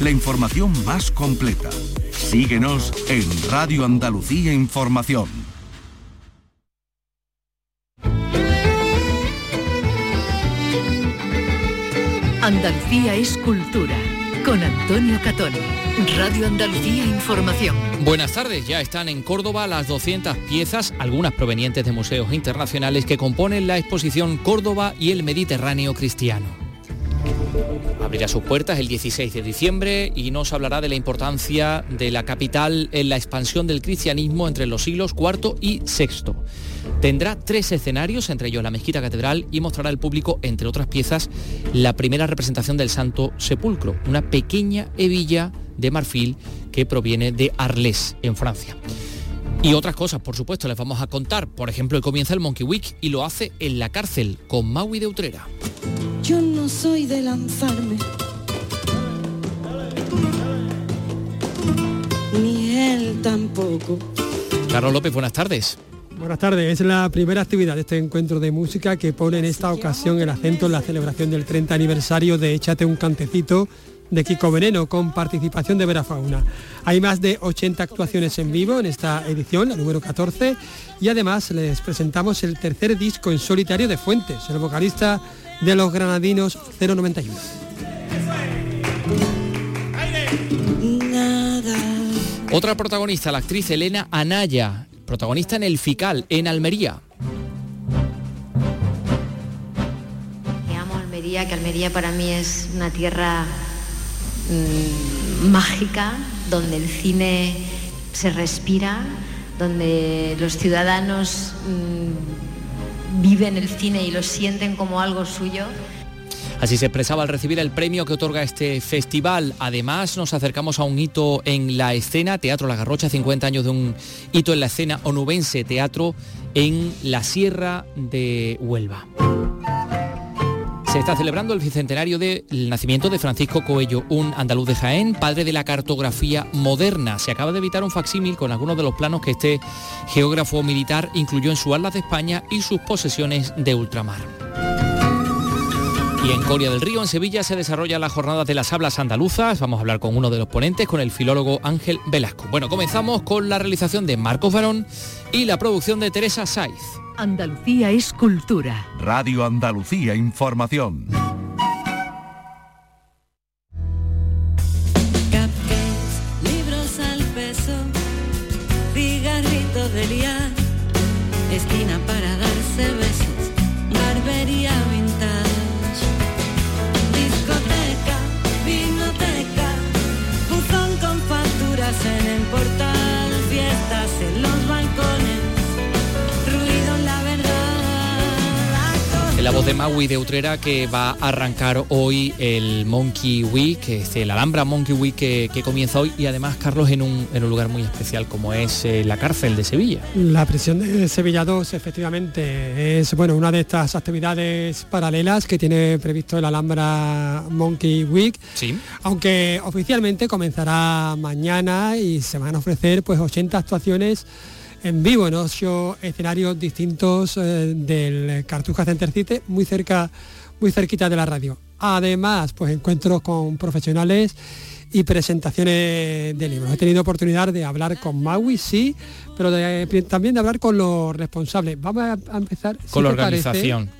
la información más completa. Síguenos en Radio Andalucía Información. Andalucía es cultura. Con Antonio Catón. Radio Andalucía Información. Buenas tardes, ya están en Córdoba las 200 piezas, algunas provenientes de museos internacionales que componen la exposición Córdoba y el Mediterráneo Cristiano. Abrirá sus puertas el 16 de diciembre y nos hablará de la importancia de la capital en la expansión del cristianismo entre los siglos IV y VI. Tendrá tres escenarios, entre ellos la mezquita catedral, y mostrará al público, entre otras piezas, la primera representación del Santo Sepulcro, una pequeña hebilla de marfil que proviene de Arles, en Francia. Y otras cosas, por supuesto, les vamos a contar. Por ejemplo, comienza el Monkey Week y lo hace en la cárcel con Maui de Utrera. No soy de lanzarme. Ni él tampoco. Carlos López, buenas tardes. Buenas tardes, es la primera actividad de este encuentro de música que pone en esta ocasión el acento en la celebración del 30 aniversario de Échate un cantecito de Kiko Veneno con participación de Vera Fauna. Hay más de 80 actuaciones en vivo en esta edición, la número 14, y además les presentamos el tercer disco en solitario de Fuentes, el vocalista de los granadinos 091. Otra protagonista, la actriz Elena Anaya, protagonista en El Fical, en Almería. amo Almería, que Almería para mí es una tierra mm, mágica, donde el cine se respira, donde los ciudadanos mm, viven el cine y lo sienten como algo suyo. Así se expresaba al recibir el premio que otorga este festival. Además, nos acercamos a un hito en la escena, Teatro La Garrocha, 50 años de un hito en la escena onubense, teatro en la Sierra de Huelva. Se está celebrando el bicentenario del nacimiento de Francisco Coello, un andaluz de Jaén, padre de la cartografía moderna. Se acaba de evitar un facsímil con algunos de los planos que este geógrafo militar incluyó en su Atlas de España y sus posesiones de ultramar. Y en Coria del Río, en Sevilla, se desarrolla la jornada de las hablas andaluzas. Vamos a hablar con uno de los ponentes, con el filólogo Ángel Velasco. Bueno, comenzamos con la realización de Marcos Varón y la producción de Teresa Saiz. Andalucía es cultura. Radio Andalucía Información. libros al peso, cigarrito de liar, la voz de Maui de Utrera que va a arrancar hoy el Monkey Week, este, el Alhambra Monkey Week que, que comienza hoy y además Carlos en un, en un lugar muy especial como es eh, la cárcel de Sevilla. La prisión de Sevilla 2 efectivamente es bueno, una de estas actividades paralelas que tiene previsto el Alhambra Monkey Week. Sí. Aunque oficialmente comenzará mañana y se van a ofrecer pues 80 actuaciones en vivo en ocho escenarios distintos eh, del Cartuja Center City, muy cerca, muy cerquita de la radio. Además, pues encuentros con profesionales y presentaciones de libros. He tenido oportunidad de hablar con Maui, sí, pero de- también de hablar con los responsables. Vamos a a empezar si Con la te parece, organización.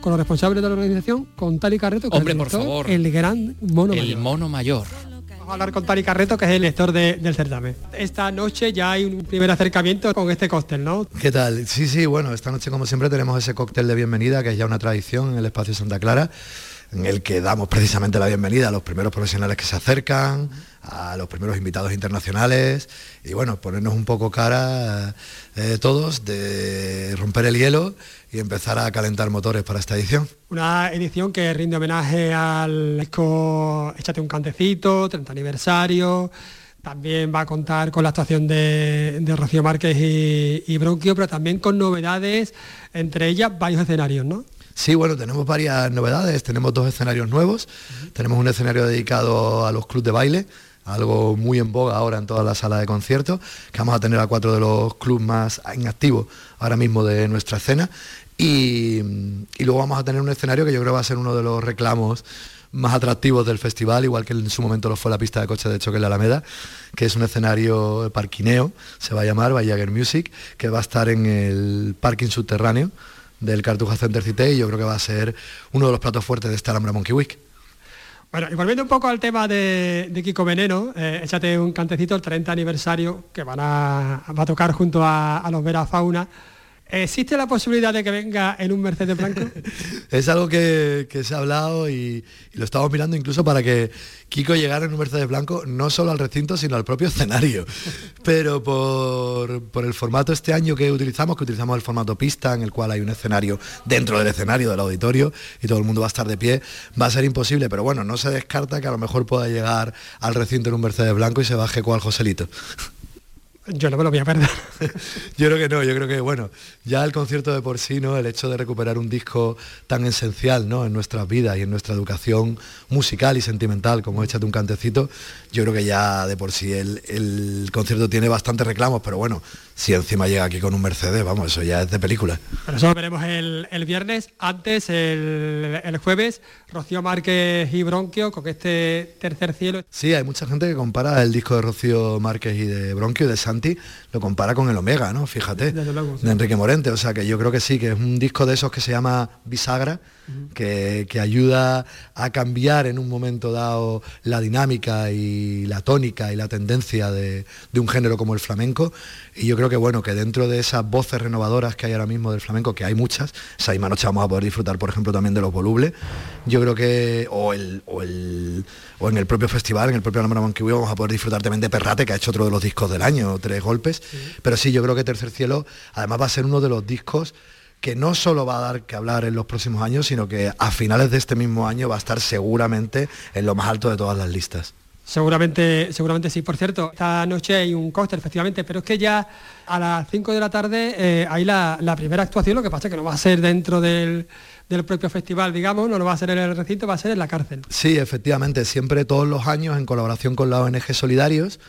con los responsables de la organización, con Tali Carreto, que Hombre, el por favor. el gran mono el mayor. mono mayor. Vamos a hablar con Tali Carreto, que es el lector de- del certamen. Esta noche ya hay un primer acercamiento con este cóctel, ¿no? ¿Qué tal? Sí, sí, bueno, esta noche como siempre tenemos ese cóctel de bienvenida, que es ya una tradición en el espacio Santa Clara, en el que damos precisamente la bienvenida a los primeros profesionales que se acercan, a los primeros invitados internacionales, y bueno, ponernos un poco cara eh, todos de romper el hielo y empezar a calentar motores para esta edición. Una edición que rinde homenaje al disco Échate un cantecito, 30 aniversario. También va a contar con la actuación de, de Rocío Márquez y, y Bronquio, pero también con novedades, entre ellas varios escenarios, ¿no? Sí, bueno, tenemos varias novedades, tenemos dos escenarios nuevos, tenemos un escenario dedicado a los clubes de baile, algo muy en boga ahora en toda la sala de conciertos, que vamos a tener a cuatro de los clubes más en activo ahora mismo de nuestra escena, y, luego vamos a tener un escenario que yo creo va a ser uno de los reclamos más atractivos del festival, igual que en su momento lo fue la pista de coche de choque en la Alameda, que es un escenario parquineo, se va a llamar Vallager Music, que va a estar en el parking subterráneo del Cartuja Center Cité y yo creo que va a ser uno de los platos fuertes de esta Alhambra Monkey Week. Bueno, y volviendo un poco al tema de, Kiko Veneno, eh, échate un cantecito, el 30 aniversario, que van a, va a tocar junto a, a los Vera Fauna. ¿Existe la posibilidad de que venga en un Mercedes blanco? es algo que, se ha hablado y, lo estamos mirando incluso para que Kiko llegara en un Mercedes blanco, no solo al recinto, sino al propio escenario. Pero por, el formato este año que utilizamos, que utilizamos el formato pista, en el cual hay un escenario dentro del escenario del auditorio y todo el mundo va a estar de pie, va a ser imposible. Pero bueno, no se descarta que a lo mejor pueda llegar al recinto en un Mercedes blanco y se baje cual Joselito. Yo no me lo voy a perder. yo creo que no, yo creo que bueno, ya el concierto de por sí, ¿no? El hecho de recuperar un disco tan esencial, ¿no? En nuestras vidas y en nuestra educación musical y sentimental, como Échate un cantecito, yo creo que ya de por sí el, el concierto tiene bastantes reclamos, pero bueno, si encima llega aquí con un Mercedes, vamos, eso ya es de película. Pero eso lo veremos el, viernes, antes el, jueves, Rocío Márquez y Bronquio con este tercer cielo. Sí, hay mucha gente que compara el disco de Rocío Márquez y de Bronquio, de Santi, lo compara con el Omega, ¿no? Fíjate, de Enrique Morente, o sea que yo creo que sí, que es un disco de esos que se llama Bisagra, que, ayuda a cambiar en un momento dado la dinámica y la tónica y la tendencia de, un género como el flamenco. Y yo creo que bueno, que dentro de esas voces renovadoras que hay ahora mismo del flamenco, que hay muchas, esa misma noche vamos a poder disfrutar, por ejemplo, también de los volubles. Yo creo que, o, el, o, el, o en el propio festival, en el propio Alhambra Monkey vamos a poder disfrutar también de Perrate, que ha hecho otro de los discos del año, tres golpes. Pero sí, yo creo que Tercer Cielo, además va a ser uno de los discos que no solo va a dar que hablar en los próximos años, sino que a finales de este mismo año va a estar seguramente en lo más alto de todas las listas. Seguramente, seguramente sí. Por cierto, esta noche hay un cóctel, efectivamente, pero es que ya a las 5 de la tarde eh, hay la, primera actuación, lo que pasa es que no va a ser dentro del, del, propio festival, digamos, no lo va a ser en el recinto, va a ser en la cárcel. Sí, efectivamente, siempre todos los años en colaboración con la ONG Solidarios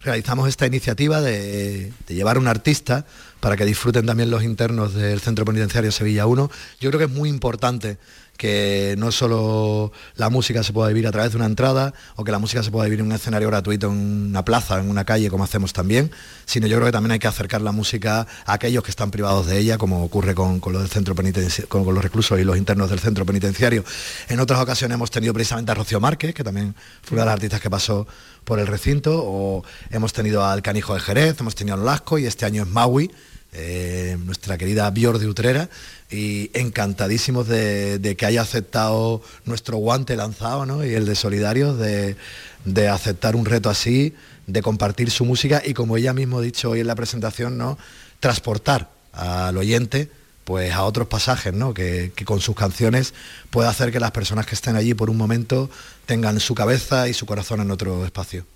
realizamos esta iniciativa de, llevar a un artista para que disfruten también los internos del Centro Penitenciario Sevilla 1. Yo creo que es muy importante que no solo la música se pueda vivir a través de una entrada o que la música se pueda vivir en un escenario gratuito, en una plaza, en una calle, como hacemos también, sino yo creo que también hay que acercar la música a aquellos que están privados de ella, como ocurre con, con del centro con, los reclusos y los internos del centro penitenciario. En otras ocasiones hemos tenido precisamente a Rocío Márquez, que también fue una de las artistas que pasó por el recinto, o hemos tenido al Canijo de Jerez, hemos tenido al Lasco y este año es Maui, eh, nuestra querida Bior de Utrera, y encantadísimos de, que haya aceptado nuestro guante lanzado y el de Solidarios, de, aceptar un reto así, de compartir su música y como ella mismo ha dicho hoy en la presentación, ¿no? transportar al oyente pues a otros pasajes, ¿no? que, con sus canciones puede hacer que las personas que estén allí por un momento tengan su cabeza y su corazón en otro espacio.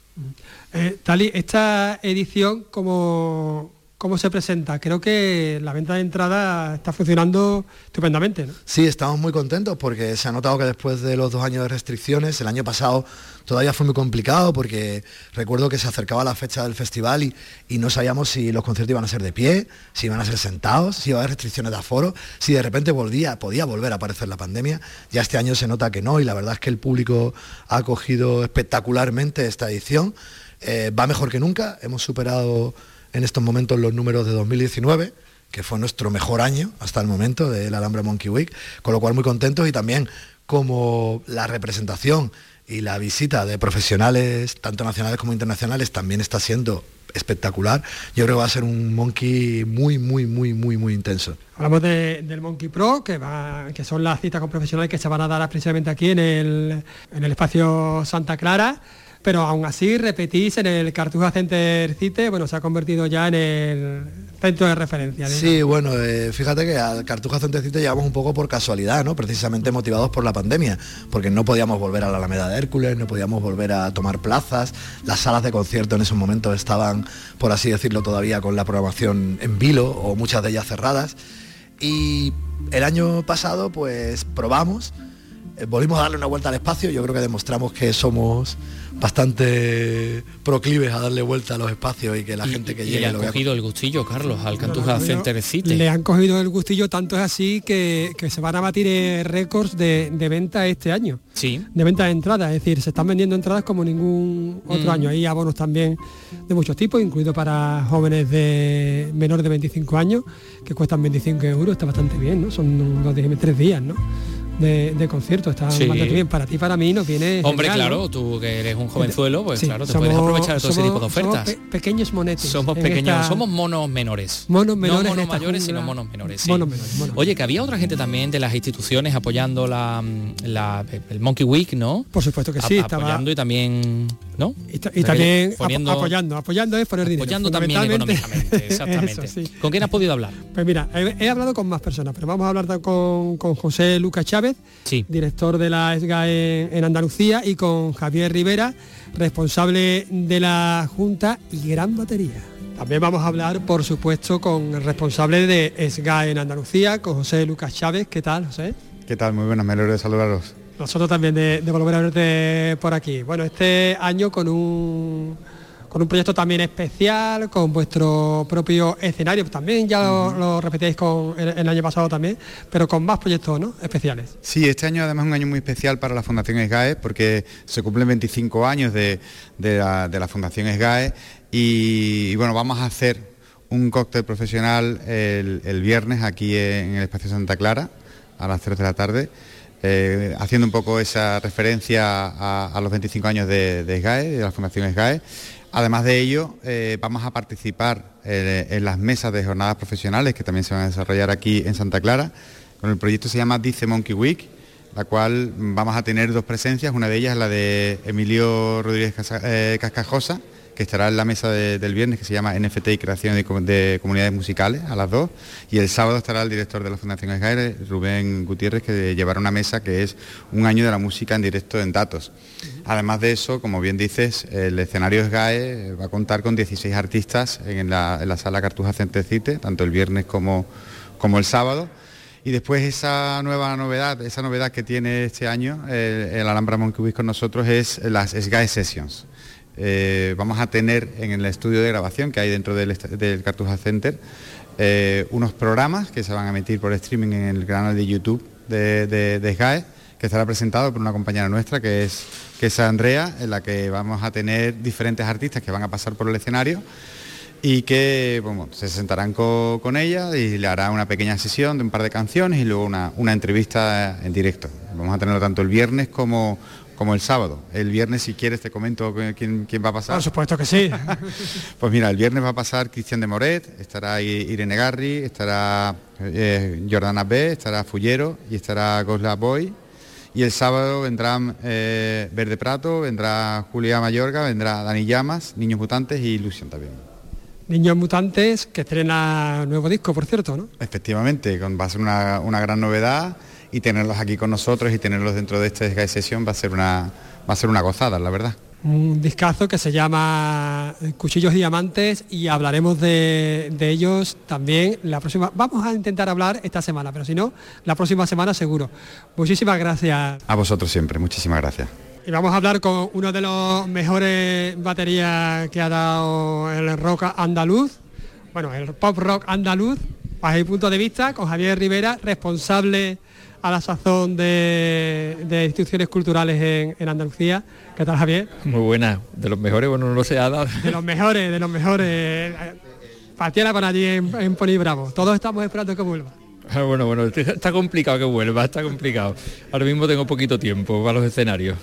Eh, Tali, esta edición como cómo se presenta. Creo que la venta de entrada está funcionando estupendamente. Sí, estamos muy contentos porque se ha notado que después de los dos años de restricciones, el año pasado todavía fue muy complicado porque recuerdo que se acercaba la fecha del festival y, no sabíamos si los conciertos iban a ser de pie, si iban a ser sentados, si iba a haber restricciones de aforo, si de repente volvía, podía volver a aparecer la pandemia. Ya este año se nota que no y la verdad es que el público ha acogido espectacularmente esta edición. Eh, va mejor que nunca, hemos superado en estos momentos los números de 2019 que fue nuestro mejor año hasta el momento del Alhambra Monkey Week, con lo cual muy contentos y también como la representación y la visita de profesionales, tanto nacionales como internacionales, también está siendo espectacular. Yo creo que va a ser un Monkey muy, muy, muy, muy, muy intenso. Hablamos del Monkey Pro, que, son las citas con profesionales que se van a dar precisamente aquí en el, en el espacio Santa Clara pero aún así repetís en el Cartuja Center Cite, bueno, se ha convertido ya en el centro de referencia. Sí, bueno, eh, fíjate que al Cartuja Center Cite llegamos un poco por casualidad, ¿no? Precisamente motivados por la pandemia, porque no podíamos volver a la Alameda de Hércules, no podíamos volver a tomar plazas, las salas de concierto en esos momentos estaban, por así decirlo, todavía con la programación en vilo o muchas de ellas cerradas. Y el año pasado, pues probamos, eh, volvimos a darle una vuelta al espacio, yo creo que demostramos que somos bastante proclives a darle vuelta a los espacios y que la gente que y llegue le han lo vea cogido el gustillo, Carlos, al Cantuja Bueno, Center City. Le han cogido el gustillo, tanto es así que, que se van a batir eh, récords de, de venta este año. Sí. De venta de entradas, es decir, se están vendiendo entradas como ningún otro Mm. año. Hay abonos también de muchos tipos, incluido para jóvenes de menores de 25 años, que cuestan 25 euros, está bastante bien, ¿no? Son unos tres días, ¿no? De, de concierto, está Sí. bastante bien. Para ti, para mí, nos viene. Hombre, genial, claro, ¿no? tú que eres un jovenzuelo, pues Sí, claro, te somos- puedes aprovechar de todo ese tipo de ofertas. Somos pe- pequeños monetes. Somos pequeños, esta- somos monos menores. Monos menores No monos mayores, sino monos menores. sí. Monos menores, monos Oye, que había otra gente también de las instituciones apoyando la, la- el Monkey Week, ¿no? Por supuesto que sí, A- estaba- apoyando y también, ¿no? Y, también poniendo, apoyando, apoyando es poner dinero. apoyando también económicamente, exactamente. Eso, sí. ¿Con quién has podido hablar? Pues mira, he, he hablado con más personas, pero vamos a hablar con, con José Lucas Chávez, Sí. director de la SGAE en, en Andalucía, y con Javier Rivera, responsable de la Junta y gran batería. También vamos a hablar, por supuesto, con el responsable de SGAE en Andalucía, con José Lucas Chávez. ¿Qué tal, José? ¿Qué tal? Muy buenas, me alegro de saludaros. Nosotros también de, de volver a verte por aquí. Bueno, este año con un con un proyecto también especial, con vuestro propio escenario, también ya lo, lo repetíais con el, el año pasado también, pero con más proyectos ¿no? especiales. Sí, este año además es un año muy especial para la Fundación SGAE porque se cumplen 25 años de, de la, de la Fundación SGAE y, y bueno, vamos a hacer un cóctel profesional el, el viernes aquí en el Espacio Santa Clara a las 3 de la tarde. Eh, haciendo un poco esa referencia a, los 25 años de, de SGAE, de la Fundación SGAE. Además de ello, eh, vamos a participar eh, en las mesas de jornadas profesionales que también se van a desarrollar aquí en Santa Clara. Con el proyecto se llama Dice Monkey Week, la cual vamos a tener dos presencias. Una de ellas la de Emilio Rodríguez Cascajosa, que estará en la mesa de- del viernes que se llama NFT y creación de, com- de comunidades musicales a las dos. Y el sábado estará el director de la Fundación SGAE, Rubén Gutiérrez, que llevará una mesa que es un año de la música en directo en datos. Además de eso, como bien dices, el escenario SGAE va a contar con 16 artistas en la, en la sala Cartuja Center Cite, tanto el viernes como, como el sábado. Y después esa nueva novedad, esa novedad que tiene este año el, el Alhambra Monkey Week con nosotros es las SGAE Sessions. Eh, vamos a tener en el estudio de grabación que hay dentro del, del Cartuja Center eh, unos programas que se van a emitir por streaming en el canal de YouTube de, de, SGAE, que estará presentado por una compañera nuestra que es, que es Andrea, en la que vamos a tener diferentes artistas que van a pasar por el escenario y que se sentarán co- con ella y le hará una pequeña sesión de un par de canciones y luego una, una entrevista en directo. Vamos a tenerlo tanto el viernes como, como el sábado. El viernes, si quieres, te comento quién, quién va a pasar. Por supuesto que sí. Pues mira, el viernes va a pasar Cristian de Moret, estará Irene Garri, estará eh, Jordana B, estará Fullero y estará Gosla Boy. Y el sábado vendrán eh, Verde Prato, vendrá Julia Mayorga, vendrá Dani Llamas, Niños Mutantes y Ilusión también. Niños Mutantes, que estrena nuevo disco, por cierto, ¿no? Efectivamente, con- va a ser una, una gran novedad y tenerlos aquí con nosotros y tenerlos dentro de esta Sky Session va a ser una, va a ser una gozada, la verdad. Un discazo que se llama Cuchillos Diamantes y hablaremos de, de ellos también la próxima. Vamos a intentar hablar esta semana, pero si no, la próxima semana seguro. Muchísimas gracias. A vosotros siempre, muchísimas gracias. Y vamos a hablar con uno de los mejores baterías que ha dado el rock andaluz, bueno, el pop rock andaluz, bajo mi punto de vista, con Javier Rivera, responsable a la sazón de, de instituciones culturales en, en Andalucía. ¿Qué tal, Javier? Muy buena, de los mejores, bueno, no lo sé, ha dado. De los mejores, de los mejores. Partiera para allí en, en Pony Bravo. Todos estamos esperando que vuelva. Ah, Bueno, bueno, está complicado que vuelva, está complicado. Ahora mismo tengo poquito tiempo para los escenarios.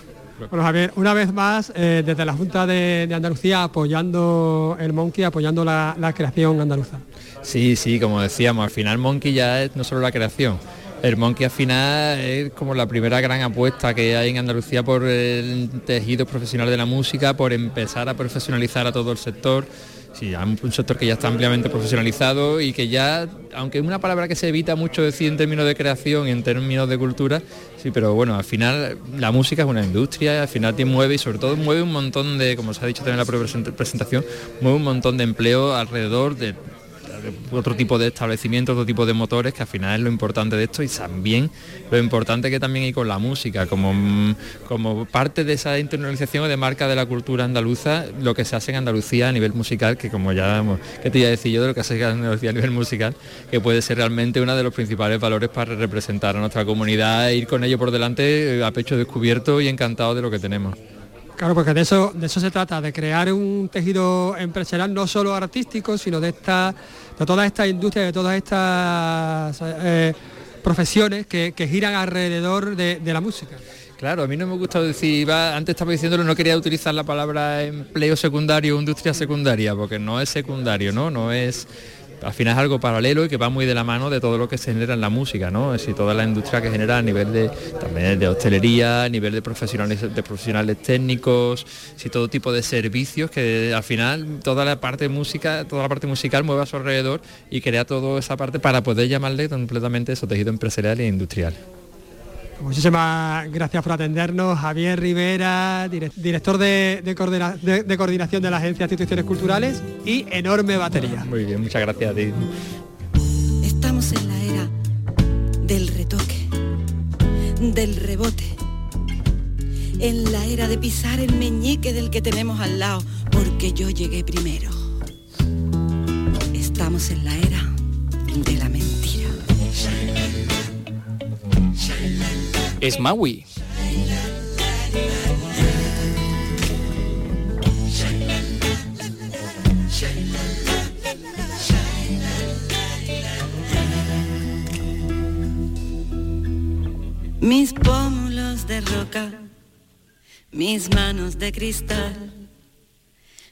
Bueno, Javier, una vez más, eh, desde la Junta de, de Andalucía apoyando el Monkey, apoyando la, la creación andaluza. Sí, sí, como decíamos, al final Monkey ya es no solo la creación. El Monkey al final es como la primera gran apuesta que hay en Andalucía por el tejido profesional de la música, por empezar a profesionalizar a todo el sector. Sí, un sector que ya está ampliamente profesionalizado y que ya, aunque es una palabra que se evita mucho decir en términos de creación y en términos de cultura, sí, pero bueno, al final la música es una industria, al final te mueve y sobre todo mueve un montón de, como se ha dicho también en la present- presentación, mueve un montón de empleo alrededor de otro tipo de establecimientos, otro tipo de motores, que al final es lo importante de esto y también lo importante que también hay con la música, como, como parte de esa internalización de marca de la cultura andaluza, lo que se hace en Andalucía a nivel musical, que como ya, que te iba a decir yo de lo que se hace en Andalucía a nivel musical, que puede ser realmente uno de los principales valores para representar a nuestra comunidad e ir con ello por delante eh, a pecho descubierto y encantado de lo que tenemos. Claro, porque de eso, de eso se trata, de crear un tejido empresarial no solo artístico, sino de esta, de toda esta industria, de todas estas eh, profesiones que, giran alrededor de, la música. Claro, a mí no me gusta decir, antes estaba diciéndolo, no quería utilizar la palabra empleo secundario, industria secundaria, porque no es secundario, ¿no? No es al final es algo paralelo y que va muy de la mano de todo lo que se genera en la música, ¿no? Es decir, toda la industria que genera a nivel de también de hostelería, a nivel de profesionales, técnicos, si todo tipo de servicios que al final toda la parte música, toda la parte musical mueve a su alrededor y crea toda esa parte para poder llamarle completamente eso tejido empresarial e industrial. Muchísimas gracias por atendernos, Javier Rivera, director de, coordinación de la Agencia de Instituciones Culturales y enorme batería. Muy bien, muchas gracias a ti. Estamos en la era del retoque, del rebote, en la era de pisar el meñique del que tenemos al lado, porque yo llegué primero. Estamos en la era de la mentira es Maui. Mis pómulos de roca, mis manos de cristal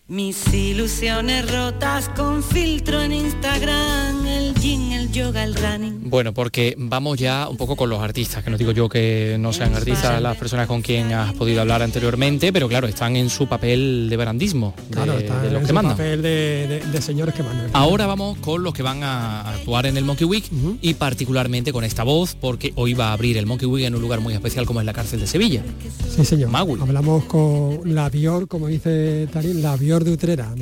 mis ilusiones rotas con filtro en Instagram, el gym, el yoga, el running. Bueno, porque vamos ya un poco con los artistas, que no digo yo que no sean artistas las personas con quien has podido hablar anteriormente, pero claro, están en su papel de barandismo, de, claro, de los que mandan. papel de, señores que mandan. Ahora vamos con los que van a actuar en el Monkey Week y particularmente con esta voz, porque hoy va a abrir el Monkey Week en un lugar muy especial como es la cárcel de Sevilla. Sí, señor. Hablamos con la Bior, como dice Tarín, la Bior de Utrera,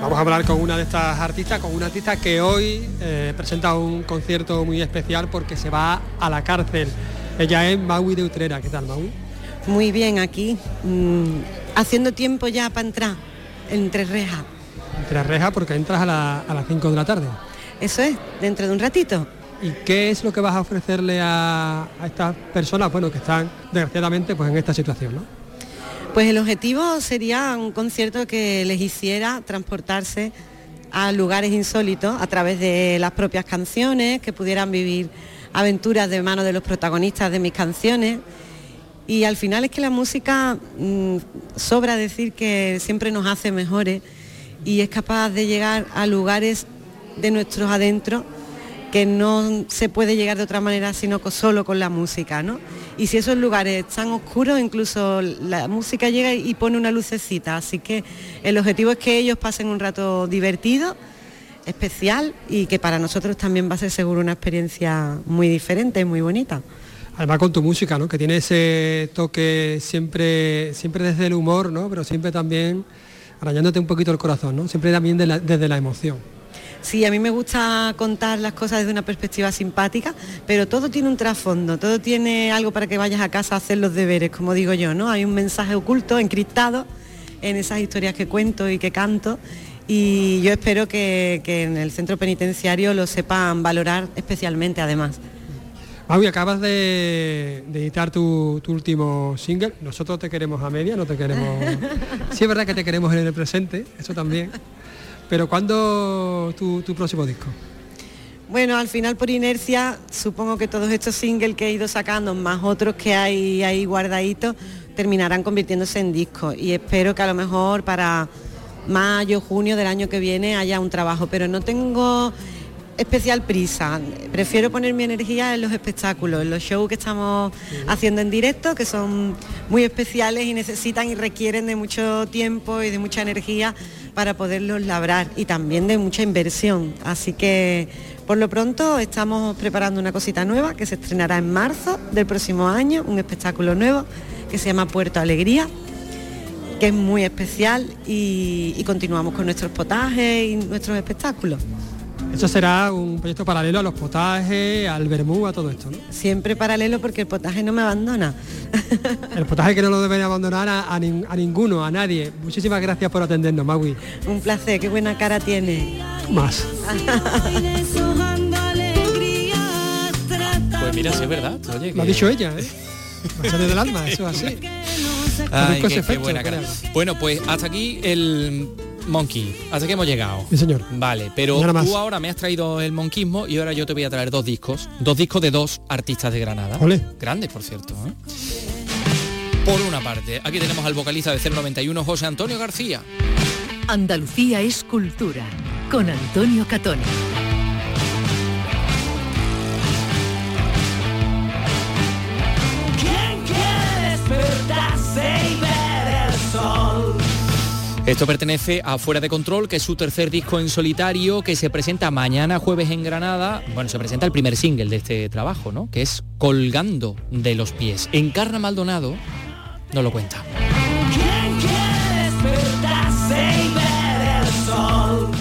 Vamos a hablar con una de estas artistas, con una artista que hoy eh, presenta un concierto muy especial porque se va a la cárcel. Ella es Maui de Utrera. ¿Qué tal, Maui? Muy bien, aquí, mm, haciendo tiempo ya para entrar entre rejas. Entre rejas porque entras a, a las 5 de la tarde. Eso es, dentro de un ratito. ¿Y qué es lo que vas a ofrecerle a, estas personas bueno, que están desgraciadamente pues, en esta situación? ¿no? Pues el objetivo sería un concierto que les hiciera transportarse a lugares insólitos a través de las propias canciones, que pudieran vivir aventuras de mano de los protagonistas de mis canciones. Y al final es que la música mm, sobra decir que siempre nos hace mejores y es capaz de llegar a lugares de nuestros adentros que no se puede llegar de otra manera sino solo con la música, ¿no? Y si esos lugares están oscuros, incluso la música llega y pone una lucecita, así que el objetivo es que ellos pasen un rato divertido, especial y que para nosotros también va a ser seguro una experiencia muy diferente, muy bonita. Además con tu música, ¿no? Que tiene ese toque siempre, siempre desde el humor, ¿no? Pero siempre también arañándote un poquito el corazón, ¿no? Siempre también desde la emoción. Sí, a mí me gusta contar las cosas desde una perspectiva simpática, pero todo tiene un trasfondo, todo tiene algo para que vayas a casa a hacer los deberes, como digo yo, ¿no? Hay un mensaje oculto, encriptado en esas historias que cuento y que canto y yo espero que, en el centro penitenciario lo sepan valorar especialmente además. Maui, acabas de, editar tu, tu, último single. Nosotros te queremos a media, no te queremos... Sí es verdad que te queremos en el presente, eso también. Pero ¿cuándo tu, próximo disco? Bueno, al final por inercia, supongo que todos estos singles que he ido sacando, más otros que hay ahí guardaditos, terminarán convirtiéndose en discos. Y espero que a lo mejor para mayo, junio del año que viene haya un trabajo. Pero no tengo especial prisa. Prefiero poner mi energía en los espectáculos, en los shows que estamos haciendo en directo, que son muy especiales y necesitan y requieren de mucho tiempo y de mucha energía para poderlos labrar y también de mucha inversión. Así que por lo pronto estamos preparando una cosita nueva que se estrenará en marzo del próximo año, un espectáculo nuevo que se llama Puerto Alegría que es muy especial y, y continuamos con nuestros potajes y nuestros espectáculos. Eso será un proyecto paralelo a los potajes, al vermú, a todo esto, ¿no? Siempre paralelo porque el potaje no me abandona. El potaje que no lo deben abandonar a, a nin- a ninguno, a nadie. Muchísimas gracias por atendernos, Magui. Un placer, qué buena cara tiene. Más. Pues mira, sí es verdad. Oye, Lo ha dicho ella, ¿eh? Va a salir del alma, eso es así. Ay, qué, buena cara. Bueno, pues hasta aquí el monkey. Hasta aquí hemos llegado. Sí, señor. Vale, pero Nada más. tú ahora me has traído el monquismo y ahora yo te voy a traer dos discos. Dos discos de dos artistas de Granada. Ole. Grandes, por cierto. ¿eh? Por una parte, aquí tenemos al vocalista de 091, José Antonio García. Andalucía es cultura. Con Antonio Catoni. Esto pertenece a Fuera de Control, que es su tercer disco en solitario, que se presenta mañana jueves en Granada. Bueno, se presenta el primer single de este trabajo, ¿no? Que es Colgando de los pies. Encarna Maldonado nos lo cuenta.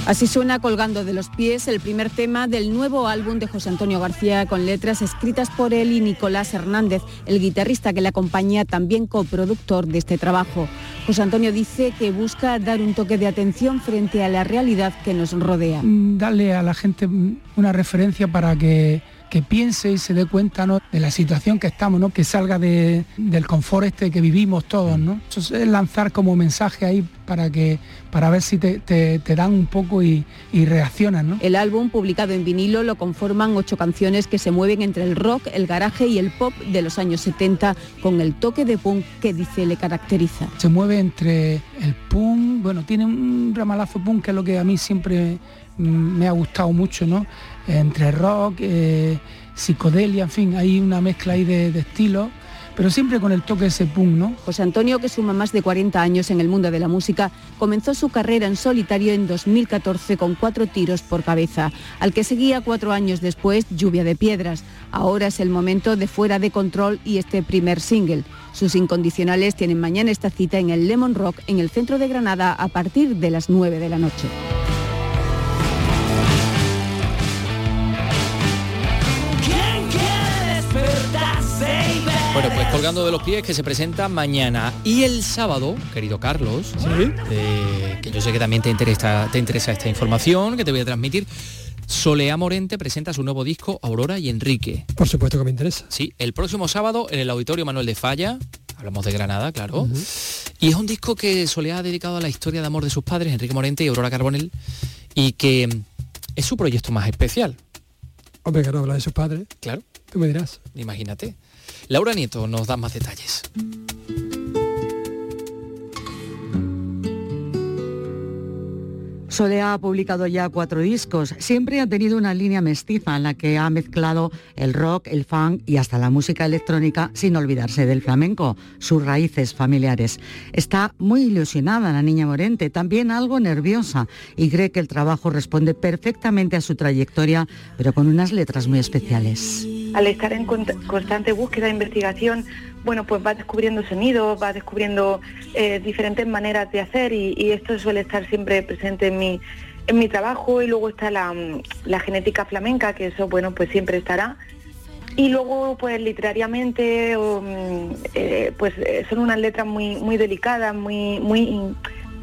Así suena colgando de los pies el primer tema del nuevo álbum de José Antonio García con letras escritas por él y Nicolás Hernández, el guitarrista que le acompaña, también coproductor de este trabajo. José Antonio dice que busca dar un toque de atención frente a la realidad que nos rodea. Mm, darle a la gente una referencia para que, que piense y se dé cuenta ¿no? de la situación que estamos, ¿no? que salga de- del confort este que vivimos todos. ¿no? Eso es lanzar como mensaje ahí para, que, para ver si te, te- te dan un poco y, y reaccionan. ¿no? El álbum, publicado en vinilo, lo conforman ocho canciones que se mueven entre el rock, el garaje y el pop de los años 70, con el toque de punk que dice le caracteriza. se mueve entre el punk, bueno, tiene un ramalazo punk que es lo que a mí siempre mm, me ha gustado mucho, ¿no? Entre rock, eh, psicodelia, en fin, hay una mezcla ahí de, estilos, pero siempre con el toque ese punk, ¿no? José Antonio, que suma más de 40 años en el mundo de la música, comenzó su carrera en solitario en 2014 con cuatro tiros por cabeza, al que seguía cuatro años después Lluvia de Piedras. Ahora es el momento de Fuera de Control y este primer single. Sus incondicionales tienen mañana esta cita en el Lemon Rock en el centro de Granada a partir de las 9 de la noche. Bueno, pues colgando de los pies que se presenta mañana y el sábado, querido Carlos, eh, que yo sé que también te interesa, te interesa esta información que te voy a transmitir. Solea Morente presenta su nuevo disco Aurora y Enrique. Por supuesto que me interesa. Sí, el próximo sábado en el Auditorio Manuel de Falla, hablamos de Granada, claro. Y es un disco que Solea ha dedicado a la historia de amor de sus padres, Enrique Morente y Aurora Carbonell, y que mm, es su proyecto más especial. Hombre, que no habla de sus padres. Claro. Tú me dirás. Imagínate. Laura Nieto nos da más detalles. Solea ha publicado ya cuatro discos. Siempre ha tenido una línea mestiza en la que ha mezclado el rock, el funk y hasta la música electrónica sin olvidarse del flamenco, sus raíces familiares. Está muy ilusionada la niña Morente, también algo nerviosa y cree que el trabajo responde perfectamente a su trayectoria, pero con unas letras muy especiales. al estar en constante búsqueda e investigación, bueno, pues va descubriendo sonidos, va descubriendo eh, diferentes maneras de hacer y, y esto suele estar siempre presente en mi, en mi trabajo y luego está la, mm, la genética flamenca, que eso, bueno, pues siempre estará. Y luego, pues literariamente, o, mm, eh, pues eh, son unas letras muy, muy delicadas, muy, muy in-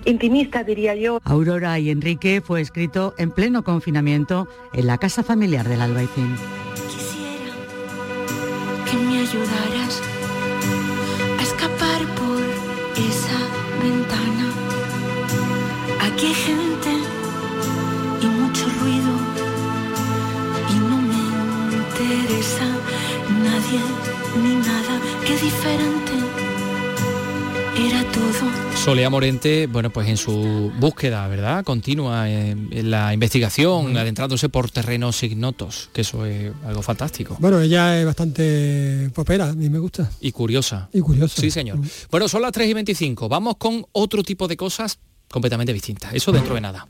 intimistas, diría yo. Aurora y Enrique fue escrito en pleno confinamiento en la casa familiar del Albaicín. que me ayudaras Aquí hay gente y mucho ruido y no me interesa nadie ni nada. Qué diferente era todo. Solea Morente, bueno, pues en su búsqueda, ¿verdad? Continua en, en la investigación, adentrándose por terrenos ignotos, que eso es algo fantástico. Bueno, ella es bastante popera, a mí me gusta. Y curiosa. Y curiosa. Sí, señor. Bueno, son las 3 y 25. Vamos con otro tipo de cosas completamente distintas. Eso dentro de nada.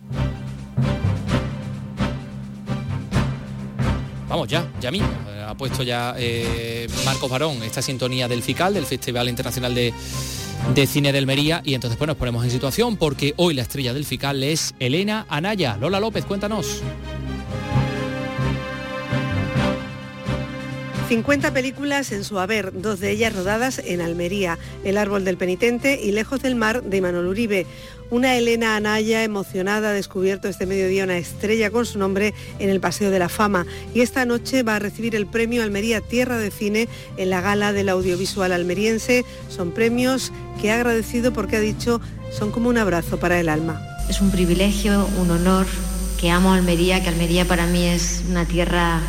Vamos ya, ya mismo. Eh, Ha puesto ya eh, Marcos Barón esta sintonía del FICAL, del Festival Internacional de de Cine de Almería y entonces pues nos ponemos en situación porque hoy la estrella del FICAL es Elena Anaya. Lola López, cuéntanos. 50 películas en su haber, dos de ellas rodadas en Almería, El árbol del penitente y Lejos del mar de Manuel Uribe. Una Elena Anaya emocionada ha descubierto este mediodía una estrella con su nombre en el Paseo de la Fama y esta noche va a recibir el premio Almería Tierra de Cine en la gala del audiovisual almeriense. Son premios que ha agradecido porque ha dicho son como un abrazo para el alma. Es un privilegio, un honor, que amo Almería, que Almería para mí es una tierra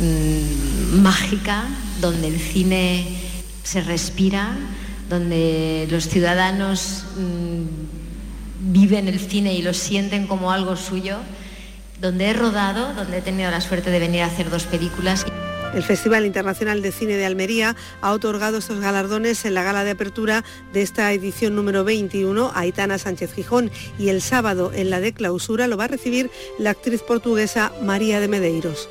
mm, mágica, donde el cine se respira, donde los ciudadanos mm, viven el cine y lo sienten como algo suyo, donde he rodado, donde he tenido la suerte de venir a hacer dos películas. El Festival Internacional de Cine de Almería ha otorgado estos galardones en la gala de apertura de esta edición número 21 a Aitana Sánchez Gijón y el sábado en la de clausura lo va a recibir la actriz portuguesa María de Medeiros.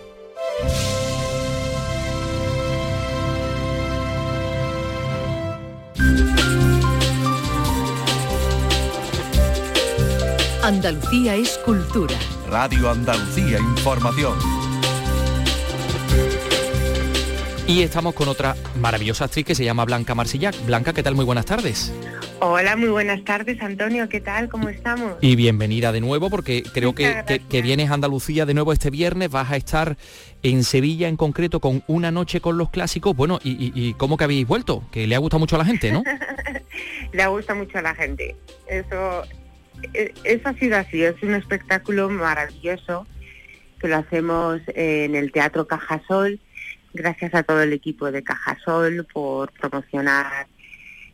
Andalucía es cultura. Radio Andalucía Información. Y estamos con otra maravillosa actriz que se llama Blanca Marsillac. Blanca, ¿qué tal? Muy buenas tardes. Hola, muy buenas tardes, Antonio. ¿Qué tal? ¿Cómo estamos? Y bienvenida de nuevo porque creo que, que- que vienes a Andalucía de nuevo este viernes, vas a estar en Sevilla en concreto con una noche con los clásicos. Bueno, y, y- y cómo que habéis vuelto? Que le ha gustado mucho a la gente, ¿no? Le gusta mucho a la gente. Eso, eh, eso ha así. Es un espectáculo maravilloso que lo hacemos en el Teatro Cajasol. Gracias a todo el equipo de Cajasol por promocionar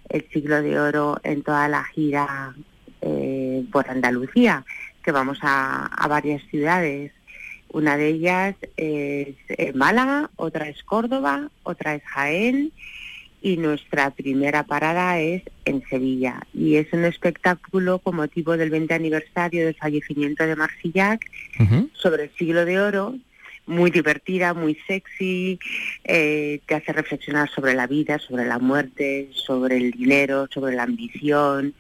el siglo de oro en toda la gira eh, por Andalucía, que vamos a, a varias ciudades. Una de ellas es eh, Málaga, otra es Córdoba, otra es Jaén y nuestra primera parada es en Sevilla. Y es un espectáculo con motivo del 20 aniversario del fallecimiento de Marsillac sobre el siglo de oro, muy divertida, muy sexy, eh, te hace reflexionar sobre la vida, sobre la muerte, sobre el dinero, sobre la ambición.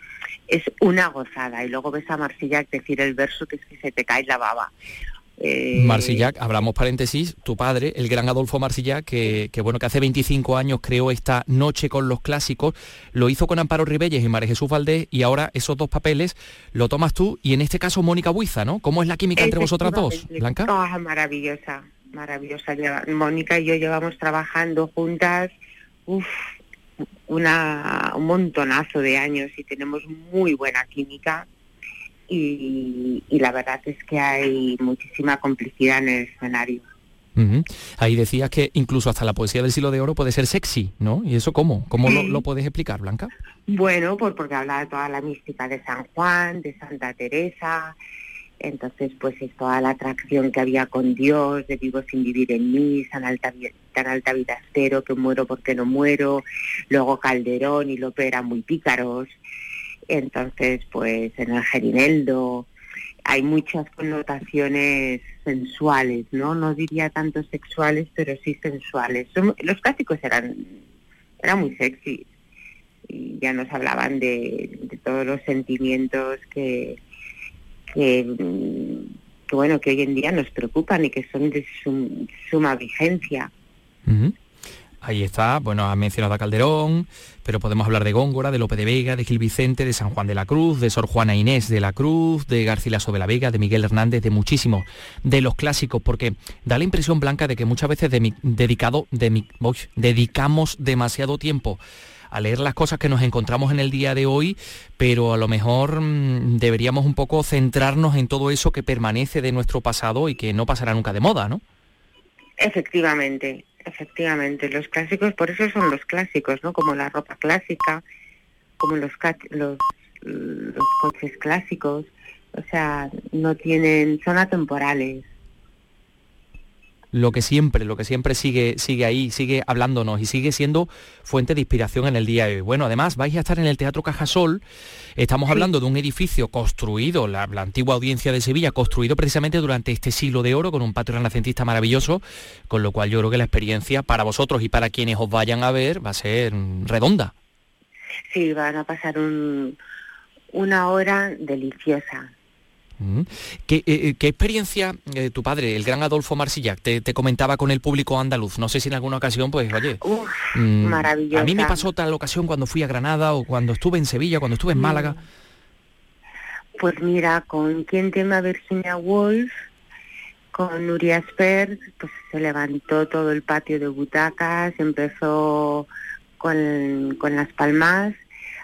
Es una gozada. Y luego ves a Marsillac decir el verso que es que se te cae la baba. Eh, Marsillac, abramos paréntesis, tu padre, el gran Adolfo Marsillac, que, que, bueno, que hace 25 años creó esta noche con los clásicos, lo hizo con Amparo Ribelles y María Jesús Valdés, y ahora esos dos papeles lo tomas tú, y en este caso Mónica Buiza, ¿no? ¿Cómo es la química entre vosotras dos. Blanca? Ah, maravillosa, maravillosa. Mónica y yo llevamos trabajando juntas uf, una, un montonazo de años y tenemos muy buena química y, y la verdad es que hay muchísima complicidad en el escenario. Ahí decías que incluso hasta la poesía del siglo de oro puede ser sexy, ¿no? ¿Y eso cómo? ¿Cómo lo, lo puedes explicar, Blanca? Bueno, por, porque habla de toda la mística de San Juan, de Santa Teresa, entonces pues es toda la atracción que había con Dios, de vivo sin vivir en mí, tan alta, tan alta vida cero, que muero porque no muero, luego Calderón y Lope eran muy pícaros, entonces pues en el Gerineldo hay muchas connotaciones sensuales, ¿no? No diría tanto sexuales, pero sí sensuales. Son- los clásicos eran, eran muy sexy y ya nos hablaban de, de todos los sentimientos que, que, mm, que, bueno que hoy en día nos preocupan y que son de sum- suma vigencia. Ahí está, bueno, ha mencionado a Calderón, pero podemos hablar de Góngora, de Lope de Vega, de Gil Vicente, de San Juan de la Cruz, de Sor Juana Inés de la Cruz, de Garcilaso de la Vega, de Miguel Hernández, de muchísimos, de los clásicos, porque da la impresión blanca de que muchas veces de mi- dedicamos demasiado tiempo a leer las cosas que nos encontramos en el día de hoy, pero a lo mejor mm, deberíamos un poco centrarnos en todo eso que permanece de nuestro pasado y que no pasará nunca de moda, ¿no? Efectivamente, efectivamente. Los clásicos, por eso son los clásicos, ¿no? Como la ropa clásica, como los, los, los coches clásicos. O sea, no tienen, son atemporales. Lo que siempre, lo que siempre sigue, sigue ahí, sigue hablándonos y sigue siendo fuente de inspiración en el día de hoy. Bueno, además vais a estar en el Teatro Cajasol, estamos hablando de un edificio construido, la, la antigua audiencia de Sevilla, construido precisamente durante este siglo de oro con un patio renacentista maravilloso, con lo cual yo creo que la experiencia para vosotros y para quienes os vayan a ver va a ser mm, redonda. Sí, van a pasar un, una hora deliciosa. Mm. ¿Qué, eh, eh, qué experiencia eh, tu padre, el gran Adolfo Marsillac, te, te comentaba con el público andaluz? No sé si en alguna ocasión, pues, oye, mm, maravillosa. a mí me pasó tal ocasión cuando fui a Granada o cuando estuve en Sevilla, cuando estuve en Málaga. Pues mira, con quien tema Virginia Woolf, con Nuria Spert, pues se levantó todo el patio de butacas, empezó con, con las palmas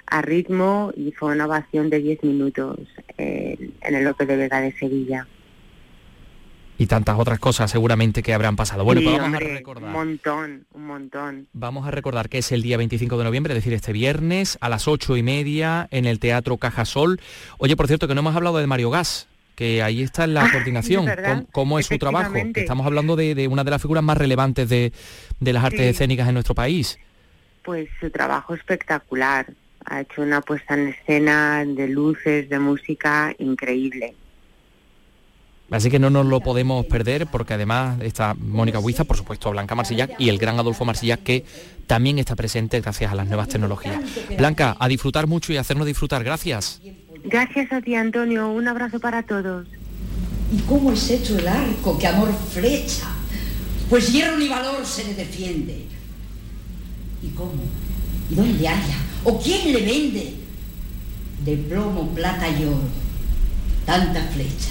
a ritmo y fue una ovación de 10 minutos eh, en el López de Vega de Sevilla. Y tantas otras cosas seguramente que habrán pasado. Bueno, Sí, pues vamos a recordar. Un montón, un montón. Vamos a recordar que es el día 25 de noviembre, es decir, este viernes a las ocho y media en el Teatro Cajasol. Oye, por cierto, que no hemos hablado de Mario Gas, que ahí está en la Ah, coordinación. es verdad, ¿Cómo, cómo es su trabajo? Que estamos hablando de, de una de las figuras más relevantes de, de las artes Sí. escénicas en nuestro país. Pues su trabajo espectacular. Ha hecho una puesta en escena de luces, de música increíble. Así que no nos lo podemos perder porque además está Mónica Huiza, por supuesto Blanca Marsillac y el gran Adolfo Marsillac que también está presente gracias a las nuevas tecnologías. Blanca, a disfrutar mucho y a hacernos disfrutar. Gracias. Gracias a ti, Antonio. Un abrazo para todos. ¿Y cómo es hecho el arco que amor flecha? Pues hierro ni valor se le defiende. ¿Y cómo? ¿Y dónde haya? ¿O quién le vende? De plomo, plata y oro. Tanta flecha.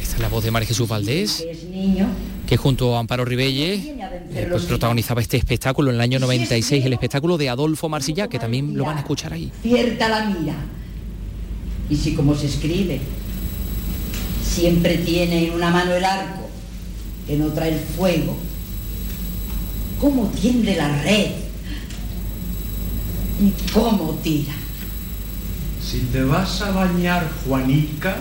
Esta es la voz de María Jesús Valdés, Que es niño. que junto a Amparo Ribelles eh, pues protagonizaba este espectáculo en el año 96, el espectáculo de Adolfo Marsillac, que también lo van a escuchar ahí. Cierta la mira. Y si como se escribe, siempre tiene en una mano el arco, en otra el fuego. ¿Cómo tiende la red? ¿Y cómo tira? Si te vas a bañar, Juanica,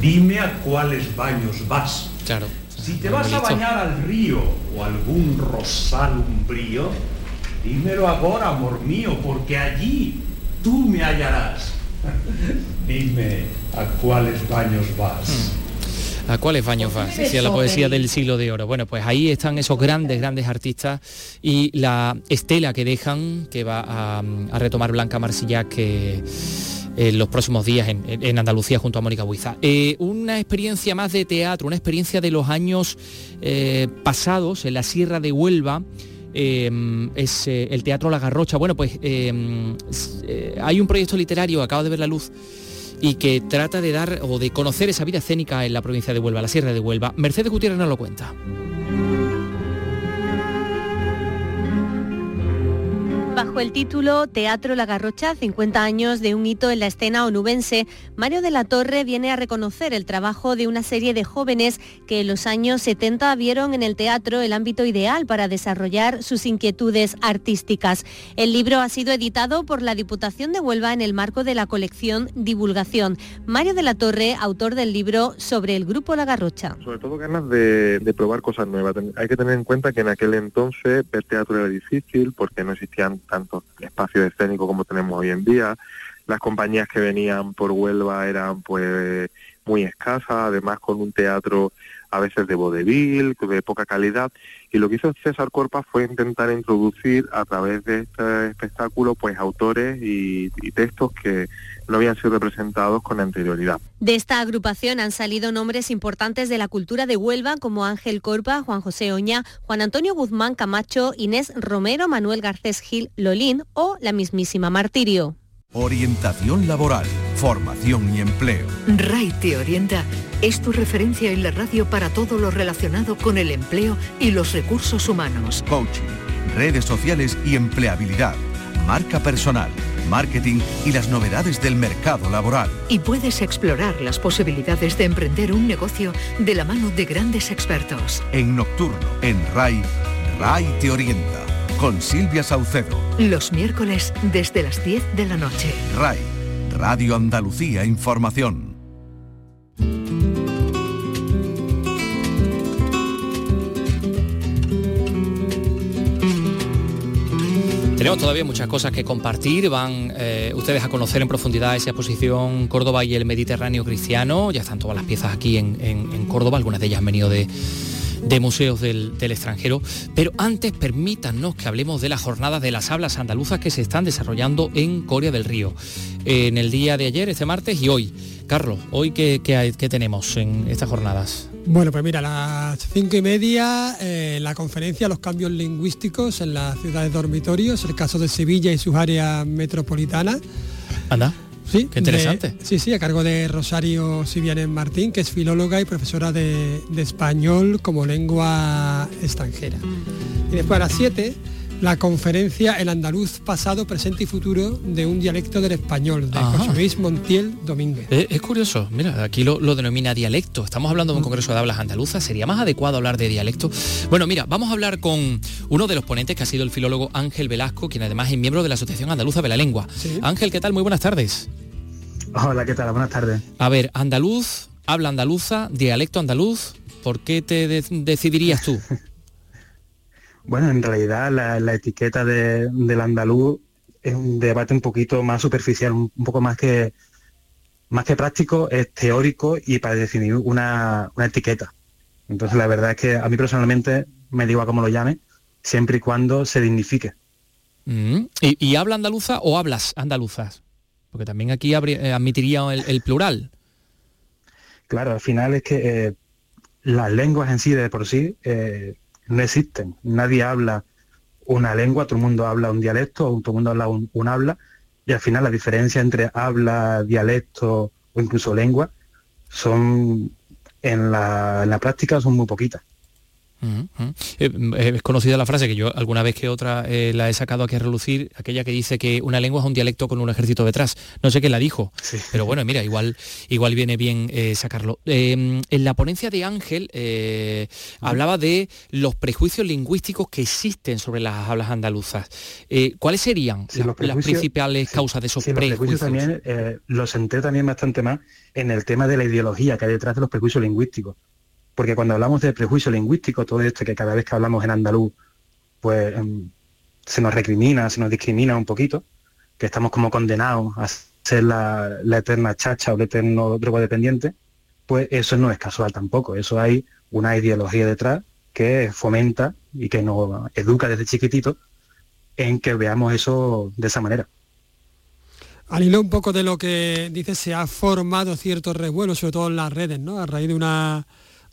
dime a cuáles baños vas. Claro. Si te vas a bañar al río o algún rosal umbrío, dímelo ahora, amor mío, porque allí tú me hallarás. Dime a cuáles baños vas. ¿A cuáles baños vas? Decía la poesía del siglo de oro. Bueno, pues ahí están esos grandes, grandes artistas y la estela que dejan, que va a, a retomar Blanca Marsillac que en los próximos días en, en Andalucía junto a Mónica Buiza. Eh, una experiencia más de teatro, una experiencia de los años eh, pasados en la Sierra de Huelva. eh, es eh, el Teatro La Garrocha. Bueno, pues eh, eh, hay un proyecto literario, acaba de ver la luz, y que trata de dar o de conocer esa vida escénica en la provincia de Huelva, la Sierra de Huelva. Mercedes Gutiérrez nos lo cuenta. Bajo el título Teatro La Garrocha, 50 años de un hito en la escena onubense, Mario de la Torre viene a reconocer el trabajo de una serie de jóvenes que en los años 70 vieron en el teatro el ámbito ideal para desarrollar sus inquietudes artísticas. El libro ha sido editado por la Diputación de Huelva en el marco de la colección Divulgación. Mario de la Torre, autor del libro sobre el grupo La Garrocha. sobre todo ganas de, de probar cosas nuevas. Hay que tener en cuenta que en aquel entonces ver teatro era difícil porque no existían tantos espacios escénicos como tenemos hoy en día. Las compañías que venían por Huelva eran pues muy escasas, además con un teatro a veces de vodevil, de poca calidad. Y lo que hizo César Corpa fue intentar introducir a través de este espectáculo pues autores y, y textos que no habían sido representados con anterioridad. De esta agrupación han salido nombres importantes de la cultura de Huelva como Ángel Corpa, Juan José Oña, Juan Antonio Guzmán Camacho, Inés Romero, Manuel Garcés Gil Lolín o la mismísima Martirio. Orientación laboral, formación y empleo. RAI te orienta es tu referencia en la radio para todo lo relacionado con el empleo y los recursos humanos. Coaching, redes sociales y empleabilidad. Marca personal, marketing y las novedades del mercado laboral. Y puedes explorar las posibilidades de emprender un negocio de la mano de grandes expertos. En Nocturno, en RAI, RAI te orienta. Con Silvia Saucedo. Los miércoles desde las 10 de la noche. RAI, Radio Andalucía Información. Tenemos todavía muchas cosas que compartir. Van eh, ustedes a conocer en profundidad esa exposición Córdoba y el Mediterráneo cristiano. Ya están todas las piezas aquí en, en- en Córdoba. Algunas de ellas han venido de, de museos del, del extranjero. Pero antes permítanos que hablemos de las jornadas de las hablas andaluzas que se están desarrollando en Corea del Río. En el día de ayer, este martes y hoy. Carlos, hoy qué, qué tenemos en estas jornadas? Bueno, pues mira, a las cinco y media eh, la conferencia Los cambios lingüísticos en las ciudades dormitorios, el caso de Sevilla y sus áreas metropolitanas. Anda. Sí, Qué interesante. de- sí, sí, a cargo de Rosario Sivianes Martín, que es filóloga y profesora de, de español como lengua extranjera. Y después a las 7, la conferencia El andaluz pasado, presente y futuro de un dialecto del español, de Ajá. José Luis Montiel Domínguez. Eh, es curioso, mira, aquí lo, lo denomina dialecto. Estamos hablando de un congreso de hablas andaluzas, sería más adecuado hablar de dialecto. Bueno, mira, vamos a hablar con uno de los ponentes que ha sido el filólogo Ángel Velasco, quien además es miembro de la Asociación Andaluza de la Lengua. Ángel, ¿qué tal? Muy buenas tardes. Hola, ¿qué tal? Buenas tardes. A ver, andaluz, habla andaluza, dialecto andaluz, ¿por qué te de- decidirías tú? Bueno, en realidad la, la etiqueta de- del andaluz es un debate un poquito más superficial, un, un poco más que más que práctico, es teórico y para definir una, una etiqueta. Entonces la verdad es que a mí personalmente me digo a cómo lo llame, siempre y cuando se dignifique. Mm, ¿Y, y habla andaluza o hablas andaluzas? Porque también aquí habría- eh, admitiría el, el plural. Claro, al final es que eh, las lenguas en sí de por sí eh, no existen. Nadie habla una lengua, todo el mundo habla un dialecto, todo el mundo habla un, un habla, y al final la diferencia entre habla, dialecto o incluso lengua son en la, en la práctica son muy poquitas. Mm. Eh, Es conocida la frase que yo alguna vez que otra eh, la he sacado aquí a relucir, aquella que dice que una lengua es un dialecto con un ejército detrás. No sé quién la dijo, pero bueno, mira, igual, igual viene bien eh, sacarlo. Eh, en la ponencia de Ángel eh, hablaba de los prejuicios lingüísticos que existen sobre las hablas andaluzas. Eh, ¿Cuáles serían Sí, las, principales causas de esos Sí, los prejuicios también eh, los centré también bastante más en el tema de la ideología que hay detrás de los prejuicios lingüísticos. Porque cuando hablamos de prejuicio lingüístico, todo esto que cada vez que hablamos en andaluz, pues em, se nos recrimina, se nos discrimina un poquito, que estamos como condenados a ser la, eterna chacha o el eterno drogodependiente, pues eso no es casual tampoco. Eso hay una ideología detrás que fomenta y que nos educa desde chiquitito en que veamos eso de esa manera. Al hilo un poco de lo que dice, se ha formado cierto revuelo, sobre todo en las redes, ¿no? A raíz de una,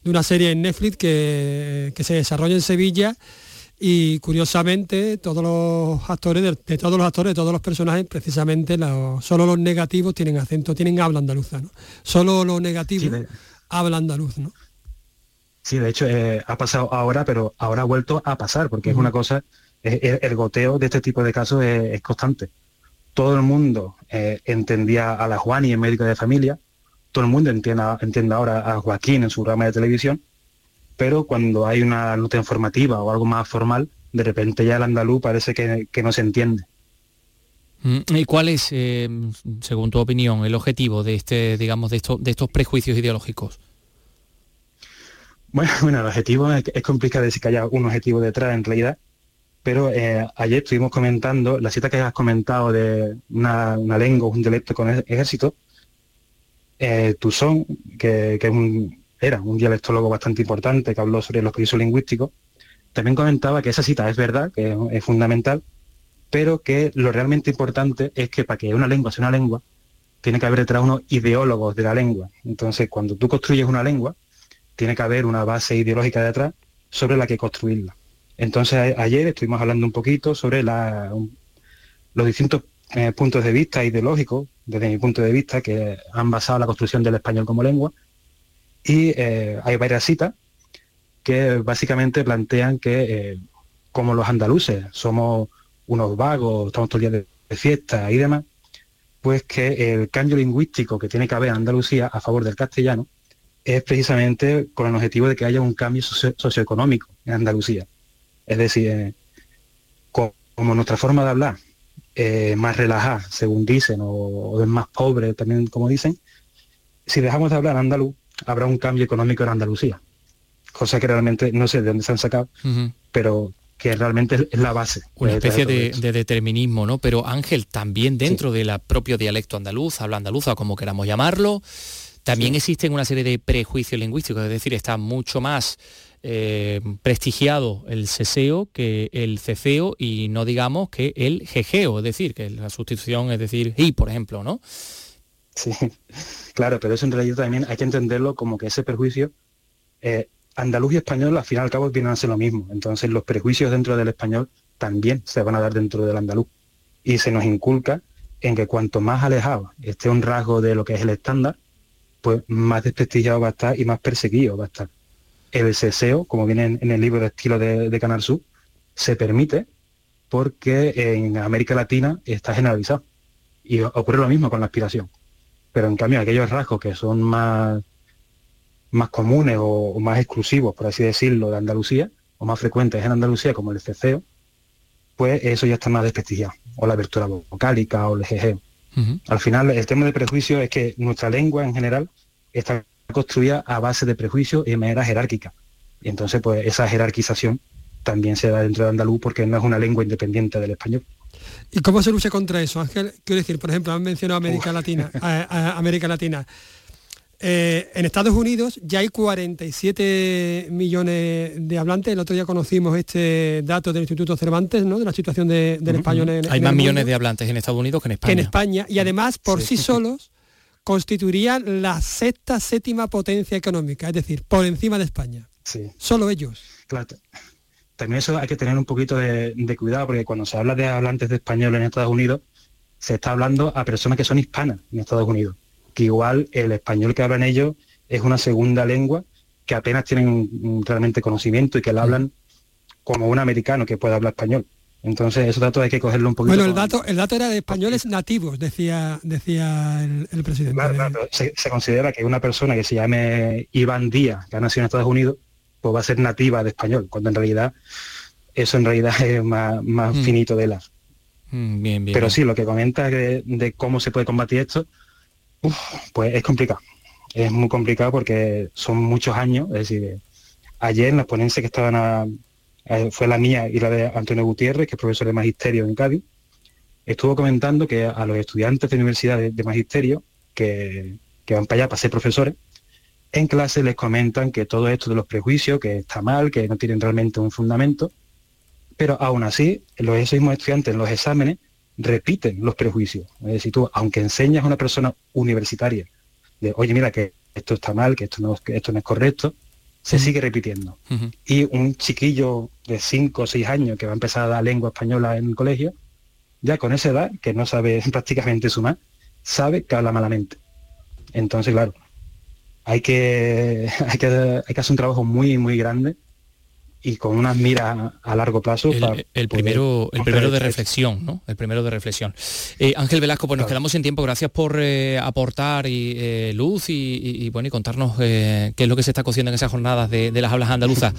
de una serie en Netflix que, que se desarrolla en Sevilla y curiosamente todos los actores, de, de todos los actores, de todos los personajes, precisamente los- solo los negativos tienen acento, tienen habla andaluza, ¿no? Solo los negativos habla andaluz, ¿no? Sí, de hecho eh, ha pasado ahora, pero ahora ha vuelto a pasar, porque es una cosa, el, el goteo de este tipo de casos es, es constante. Todo el mundo eh, entendía a la Juani en médico de familia, todo el mundo entiende, entiende ahora a Joaquín en su programa de televisión, pero cuando hay una nota informativa o algo más formal, de repente ya el andaluz parece que, que no se entiende. Mm, ¿Y cuál es, eh, según tu opinión, el objetivo de este, digamos, de estos, de estos prejuicios ideológicos? Bueno, bueno, el objetivo es, es complicado decir que haya un objetivo detrás en realidad, pero eh, ayer estuvimos comentando, la cita que has comentado de una, una lengua, un dialecto con ejército, eh, que, era un dialectólogo bastante importante que habló sobre los prejuicios lingüísticos, también comentaba que esa cita es verdad, que es, fundamental, pero que lo realmente importante es que para que una lengua sea una lengua, tiene que haber detrás unos ideólogos de la lengua. Entonces, cuando tú construyes una lengua, tiene que haber una base ideológica detrás sobre la que construirla. Entonces ayer estuvimos hablando un poquito sobre los distintos eh, puntos de vista ideológicos, desde mi punto de vista, que han basado la construcción del español como lengua. Y eh, hay varias citas que básicamente plantean que eh, como los andaluces somos unos vagos, estamos todo el día de, fiesta y demás, pues que el cambio lingüístico que tiene que haber en Andalucía a favor del castellano es precisamente con el objetivo de que haya un cambio socio- socioeconómico en Andalucía. Es decir, eh, co- como nuestra forma de hablar es más relajada, según dicen, o, o es más pobre también, como dicen, si dejamos de hablar andaluz, habrá un cambio económico en Andalucía. Cosa que realmente no sé de dónde se han sacado, pero que realmente es- la base. Una especie de, determinismo, ¿no? Pero Ángel, también dentro del propio dialecto andaluz, habla andaluza, como queramos llamarlo, también existen una serie de prejuicios lingüísticos, es decir, está mucho más eh, prestigiado el seseo que el ceceo y no digamos que el jejeo, es decir, que la sustitución es decir y, por ejemplo, ¿no? Sí, claro, pero eso en realidad también hay que entenderlo como que ese perjuicio, eh, andaluz y español al fin y al cabo vienen a ser lo mismo. Entonces los prejuicios dentro del español también se van a dar dentro del andaluz. Y se nos inculca en que cuanto más alejado esté un rasgo de lo que es el estándar, pues más desprestigiado va a estar y más perseguido va a estar. El ceseo, como viene en, el libro de estilo de, Canal Sur, se permite porque en América Latina está generalizado. Y ocurre lo mismo con la aspiración. Pero en cambio aquellos rasgos que son más, más comunes o, más exclusivos, por así decirlo, de Andalucía, o más frecuentes en Andalucía, como el ceseo, pues eso ya está más desprestigiado. O la abertura vocálica o el jejeo. Al final, el tema de prejuicio es que nuestra lengua en general está construida a base de prejuicios y de manera jerárquica. Y entonces, pues esa jerarquización también se da dentro de andaluz porque no es una lengua independiente del español. ¿Y cómo se lucha contra eso, Ángel? Quiero decir, por ejemplo, han mencionado América Latina. América Latina. Eh, en Estados Unidos ya hay 47 millones de hablantes. El otro día conocimos este dato del Instituto Cervantes, ¿no? De la situación del español en Hay más millones de hablantes en Estados Unidos que en España. en España. Y además, por sí, solos, constituirían la sexta, séptima potencia económica, es decir, por encima de España. Sí. Solo ellos. Claro. También eso hay que tener un poquito de, de cuidado, porque cuando se habla de hablantes de español en Estados Unidos, se está hablando a personas que son hispanas en Estados Unidos que igual el español que hablan ellos es una segunda lengua que apenas tienen realmente conocimiento y que la hablan como un americano que puede hablar español. Entonces, esos datos hay que cogerlo un poquito. Bueno, el dato, el dato era de españoles nativos, decía, decía el, presidente. se, considera que una persona que se llame Iván Díaz, que ha nacido en Estados Unidos, pues va a ser nativa de español, cuando en realidad eso en realidad es más, más mm. finito de las. Mm, bien, bien, Pero sí, lo que comenta de cómo se puede combatir esto, pues es complicado. Es muy complicado porque son muchos años, es decir, ayer en las ponencias que estaban a, fue la mía y la de Antonio Gutiérrez, que es profesor de magisterio en Cádiz, estuvo comentando que a los estudiantes de universidad de, magisterio que, que, van para allá para ser profesores, en clase les comentan que todo esto de los prejuicios, que está mal, que no tienen realmente un fundamento, pero aún así, los esos mismos estudiantes en los exámenes repiten los prejuicios. Es decir, tú, aunque enseñas a una persona universitaria de, oye, mira, que esto está mal, que esto no, que esto no es correcto, se sigue repitiendo. Y un chiquillo de 5 o 6 años que va a empezar a dar lengua española en el colegio, ya con esa edad, que no sabe prácticamente sumar, sabe que habla malamente. Entonces, claro, hay que, hay que, hay que hacer un trabajo muy, muy grande y con unas miras a largo plazo. El, primero, el primero de reflexión, ¿no? El primero de reflexión. Eh, Ángel Velasco, pues nos quedamos sin tiempo. Gracias por eh, aportar y, eh, luz y, bueno y contarnos qué es lo que se está cociendo en esas jornadas de, las hablas andaluzas.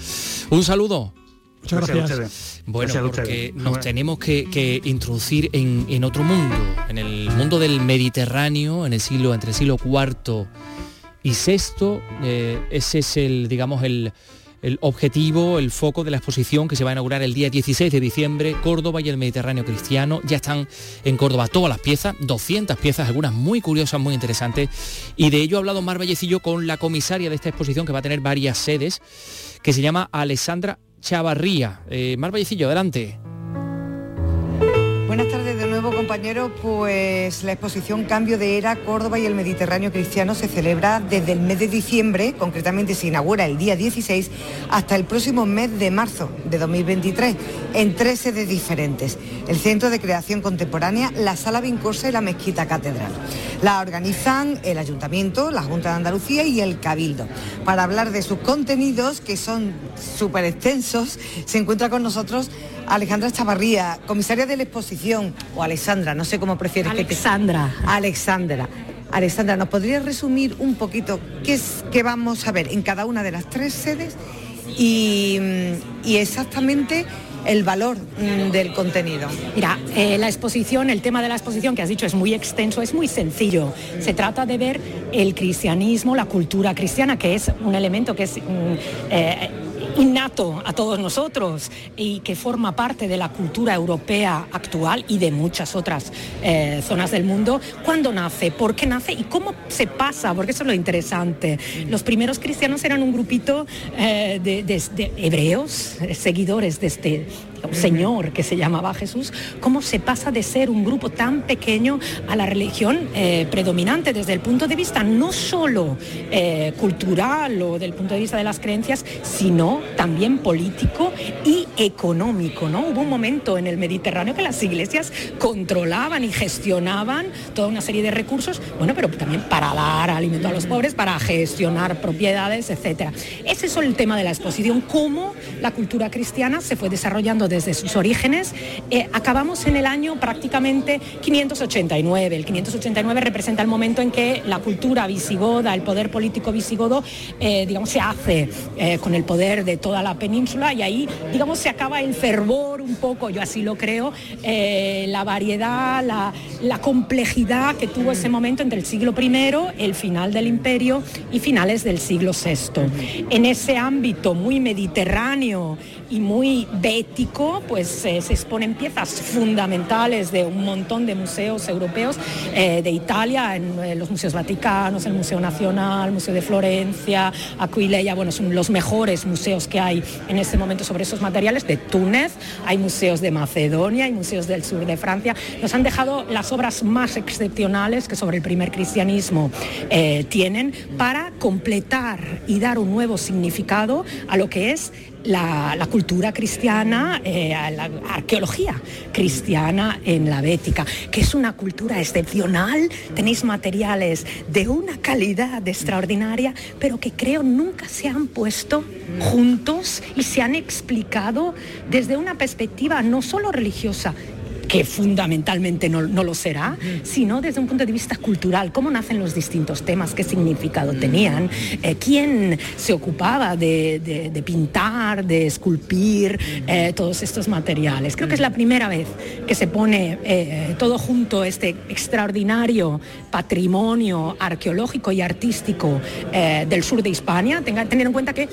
Un saludo. Muchas gracias. Bueno, porque nos tenemos que, introducir en, en, otro mundo, en el mundo del Mediterráneo, en el siglo, entre el siglo IV y VI. ese es el, digamos, el, el objetivo, el foco de la exposición que se va a inaugurar el día 16 de diciembre, Córdoba y el Mediterráneo Cristiano. Ya están en Córdoba todas las piezas, 200 piezas, algunas muy curiosas, muy interesantes. Y de ello ha hablado Mar Vallecillo con la comisaria de esta exposición que va a tener varias sedes, que se llama Alessandra Chavarría. Eh, Mar Vallecillo, adelante. Compañeros, pues la exposición Cambio de Era Córdoba y el Mediterráneo Cristiano se celebra desde el mes de diciembre, concretamente se inaugura el día 16, hasta el próximo mes de marzo de 2023, en tres sedes diferentes, el Centro de Creación Contemporánea, la Sala Vincosa y la Mezquita Catedral. La organizan el Ayuntamiento, la Junta de Andalucía y el Cabildo. Para hablar de sus contenidos, que son súper extensos, se encuentra con nosotros Alejandra Chavarría, comisaria de la exposición, o Alexandra, no sé cómo prefieres Alexandra. que Alexandra. Alexandra, ¿nos podrías resumir un poquito qué es que vamos a ver en cada una de las tres sedes y, exactamente el valor mm, del contenido. Mira, eh, la exposición, el tema de la exposición que has dicho es muy extenso, es muy sencillo. Se trata de ver el cristianismo, la cultura cristiana, que es un elemento que es mm, eh, innato a todos nosotros y que forma parte de la cultura europea actual y de muchas otras eh, zonas del mundo, ¿cuándo nace? ¿Por qué nace? ¿Y cómo se pasa? Porque eso es lo interesante. Los primeros cristianos eran un grupito eh, de, de hebreos, seguidores de este un señor que se llamaba Jesús, cómo se pasa de ser un grupo tan pequeño a la religión eh, predominante desde el punto de vista no solo eh, cultural o del punto de vista de las creencias, sino también político y económico. ¿no? Hubo un momento en el Mediterráneo que las iglesias controlaban y gestionaban toda una serie de recursos, bueno, pero también para dar alimento a los pobres, para gestionar propiedades, etc. Ese es el tema de la exposición, cómo la cultura cristiana se fue desarrollando desde sus orígenes, eh, acabamos en el año prácticamente 589. El 589 representa el momento en que la cultura visigoda, el poder político visigodo, eh, digamos, se hace eh, con el poder de toda la península y ahí, digamos, se acaba el fervor un poco, yo así lo creo, la variedad, la, la complejidad que tuvo ese momento entre el siglo I, el final del imperio y finales del siglo VI. En ese ámbito muy mediterráneo, y muy bético, pues eh, se exponen piezas fundamentales de un montón de museos europeos eh, de Italia, en, eh, los museos vaticanos, el Museo Nacional, el Museo de Florencia, Aquileia, bueno, son los mejores museos que hay en este momento sobre esos materiales, de Túnez, hay museos de Macedonia, hay museos del sur de Francia, nos han dejado las obras más excepcionales que sobre el primer cristianismo tienen para completar y dar un nuevo significado a lo que es la, cultura cristiana, eh, la arqueología cristiana en la Bética, que es una cultura excepcional. Tenéis materiales de una calidad extraordinaria, pero que creo nunca se han puesto juntos y se han explicado desde una perspectiva no solo religiosa, que fundamentalmente no, lo será, sino desde un punto de vista cultural, cómo nacen los distintos temas, qué significado tenían, eh, quién se ocupaba de, pintar, de esculpir eh, todos estos materiales. Creo que es la primera vez que se pone eh, todo junto, este extraordinario patrimonio arqueológico y artístico del sur de Hispania. Tenga, tener en cuenta que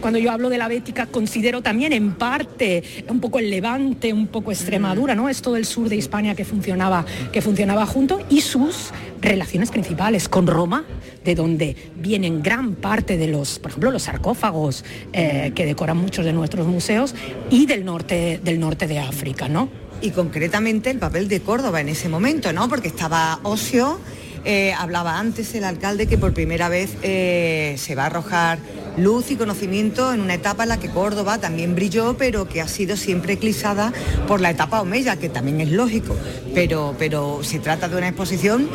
cuando yo hablo de la Bética considero también en parte un poco el Levante, un poco Extremadura, ¿no? Es todo el sur de Hispania que funcionaba, que funcionaba junto y sus relaciones principales con Roma, de donde vienen gran parte de los, por ejemplo, los sarcófagos eh, que decoran muchos de nuestros museos y del norte, del norte de África, ¿no? Y concretamente el papel de Córdoba en ese momento, ¿no? Porque estaba Ocio, eh, hablaba antes el alcalde que por primera vez eh, se va a arrojar luz y conocimiento en una etapa en la que Córdoba también brilló, pero que ha sido siempre eclipsada por la etapa Omeya, que también es lógico, pero, pero se trata de una exposición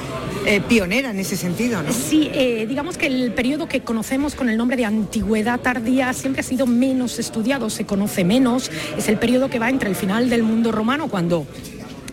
eh, pionera en ese sentido. Sí, digamos que el periodo que conocemos con el nombre de antigüedad tardía siempre ha sido menos estudiado, se conoce menos, es el periodo que va entre el final del mundo romano, cuando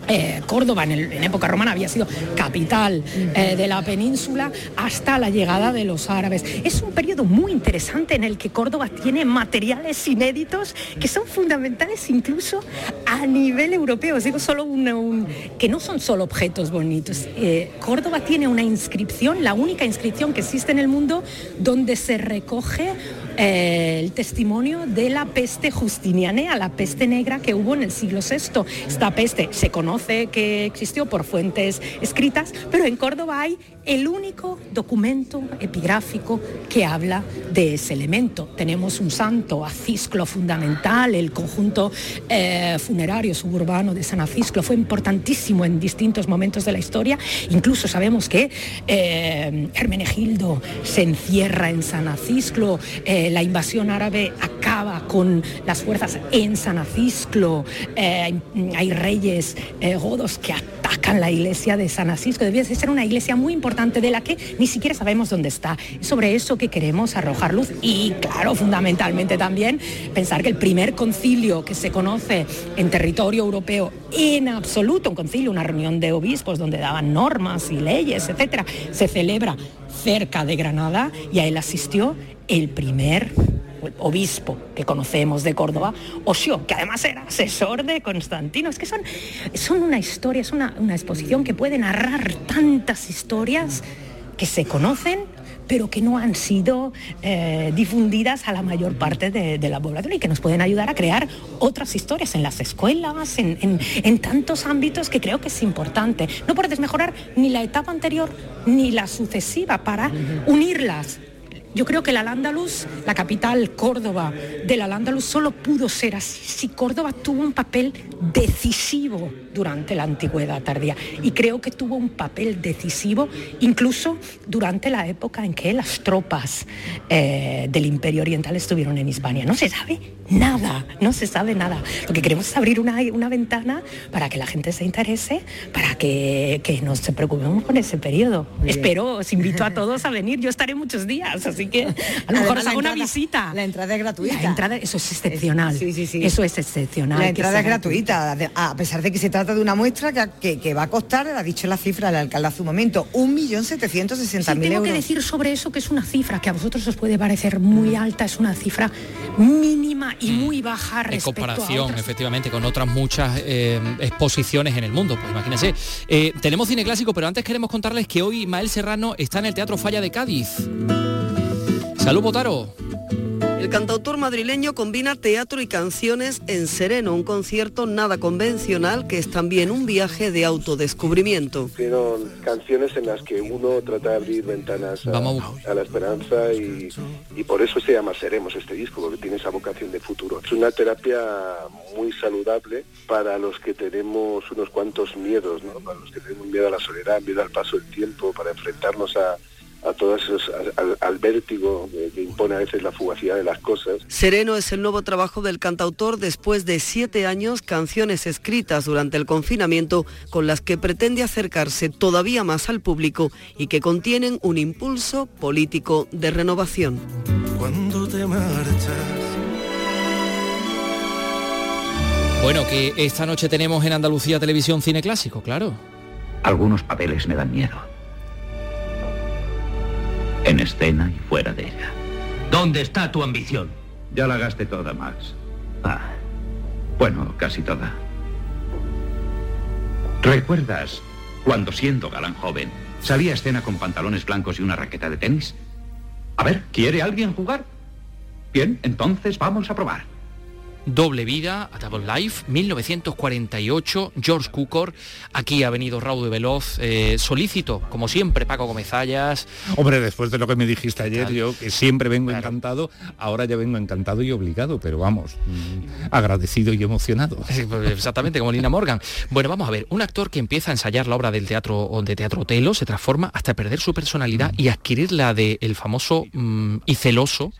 eh, Córdoba en, época romana había sido capital eh, de la península hasta la llegada de los árabes. Es un periodo muy interesante en el que Córdoba tiene materiales inéditos que son fundamentales incluso a nivel europeo. digo solo un, que no son solo objetos bonitos. Eh, Córdoba tiene una inscripción, la única inscripción que existe en el mundo, donde se recoge el testimonio de la peste justinianea, la peste negra que hubo en el siglo VI. Esta peste se conoce que existió por fuentes escritas, pero en Córdoba hay el único documento epigráfico que habla de ese elemento. Tenemos un santo, Acisclo fundamental, el conjunto eh, funerario suburbano de San Acisclo fue importantísimo en distintos momentos de la historia. Incluso sabemos que eh, Hermenegildo se encierra en San Acisclo, eh, la invasión árabe acaba con las fuerzas en San Acisclo, hay reyes godos que atacan la iglesia de San Acisclo. Debía ser una iglesia muy importante de la que ni siquiera sabemos dónde está. sobre eso que queremos arrojar luz y, claro, fundamentalmente también pensar que el primer concilio que se conoce en territorio europeo en absoluto, un concilio, una reunión de obispos donde daban normas y leyes, etcétera, se celebra cerca de Granada y a él asistió el primer obispo que conocemos de Córdoba, Osio, que además era asesor de Constantino. Es que son, son una historia, es una, una exposición que puede narrar tantas historias que se conocen pero que no han sido eh, difundidas a la mayor parte de, de la población y que nos pueden ayudar a crear otras historias en las escuelas, en, en- en tantos ámbitos que creo que es importante. No puedes mejorar ni la etapa anterior ni la sucesiva para unirlas. Yo creo que el Al-Ándalus, la capital Córdoba del Al-Ándalus, solo pudo ser así si Córdoba tuvo un papel decisivo durante la antigüedad tardía. Y creo que tuvo un papel decisivo incluso durante la época en que las tropas eh, del Imperio Oriental estuvieron en Hispania. No se sabe nada, no se sabe nada. Lo que queremos es abrir una, una ventana para que la gente se interese, para que, que nos preocupemos con ese periodo. Espero, os invito a todos a venir. Yo estaré muchos días, así que a lo mejor hago una visita. La entrada es gratuita. La entrada, eso es excepcional. Eso es excepcional. La entrada es gratuita, a pesar de que se trata de una muestra que, que- que va a costar, ha dicho la cifra el alcalde hace un momento, 1.760.000 Sí, euros. tengo que decir sobre eso que es una cifra que a vosotros os puede parecer muy alta, es una cifra mínima y muy baja en respecto a comparación, otras. efectivamente, con otras muchas eh, exposiciones en el mundo. Pues imagínense. Eh, tenemos cine clásico, pero antes queremos contarles que hoy Mael Serrano está en el Teatro Falla de Cádiz. Salud, Botaro. El cantautor madrileño combina teatro y canciones en Sereno, un concierto nada convencional que es también un viaje de autodescubrimiento. Fueron canciones en las que uno trata de abrir ventanas a, Vamos a la esperanza y, y por eso se llama Seremos este disco, porque tiene esa vocación de futuro. Es una terapia muy saludable para los que tenemos unos cuantos miedos, ¿no? para los que tenemos miedo a la soledad, miedo al paso del tiempo, para enfrentarnos a, a todos esos, al, al vértigo que, que impone a veces la fugacidad de las cosas. Sereno es el nuevo trabajo del cantautor después de siete años, canciones escritas durante el confinamiento con las que pretende acercarse todavía más al público y que contienen un impulso político de renovación. Cuando te marchas. Bueno, que esta noche tenemos en Andalucía Televisión Cine Clásico, claro. Algunos papeles me dan miedo. En escena y fuera de ella. ¿Dónde está tu ambición? Ya la gasté toda, Max. Ah. Bueno, casi toda. ¿Recuerdas cuando siendo galán joven salía a escena con pantalones blancos y una raqueta de tenis? A ver, ¿quiere alguien jugar? Bien, entonces vamos a probar. Doble Vida, A Double Life, 1948, George Cukor. Aquí ha venido Raúl de Veloz, eh, solícito, como siempre, Paco Gomezallas. Hombre, después de lo que me dijiste ayer, yo que siempre vengo encantado, ahora ya vengo encantado y obligado, pero vamos, mm, agradecido y emocionado. Pues, Exactamente, como Lina Morgan. Bueno, vamos a ver, un actor que empieza a ensayar la obra del teatro de teatro Telo se transforma hasta perder su personalidad y adquirir la del famoso mm, y celoso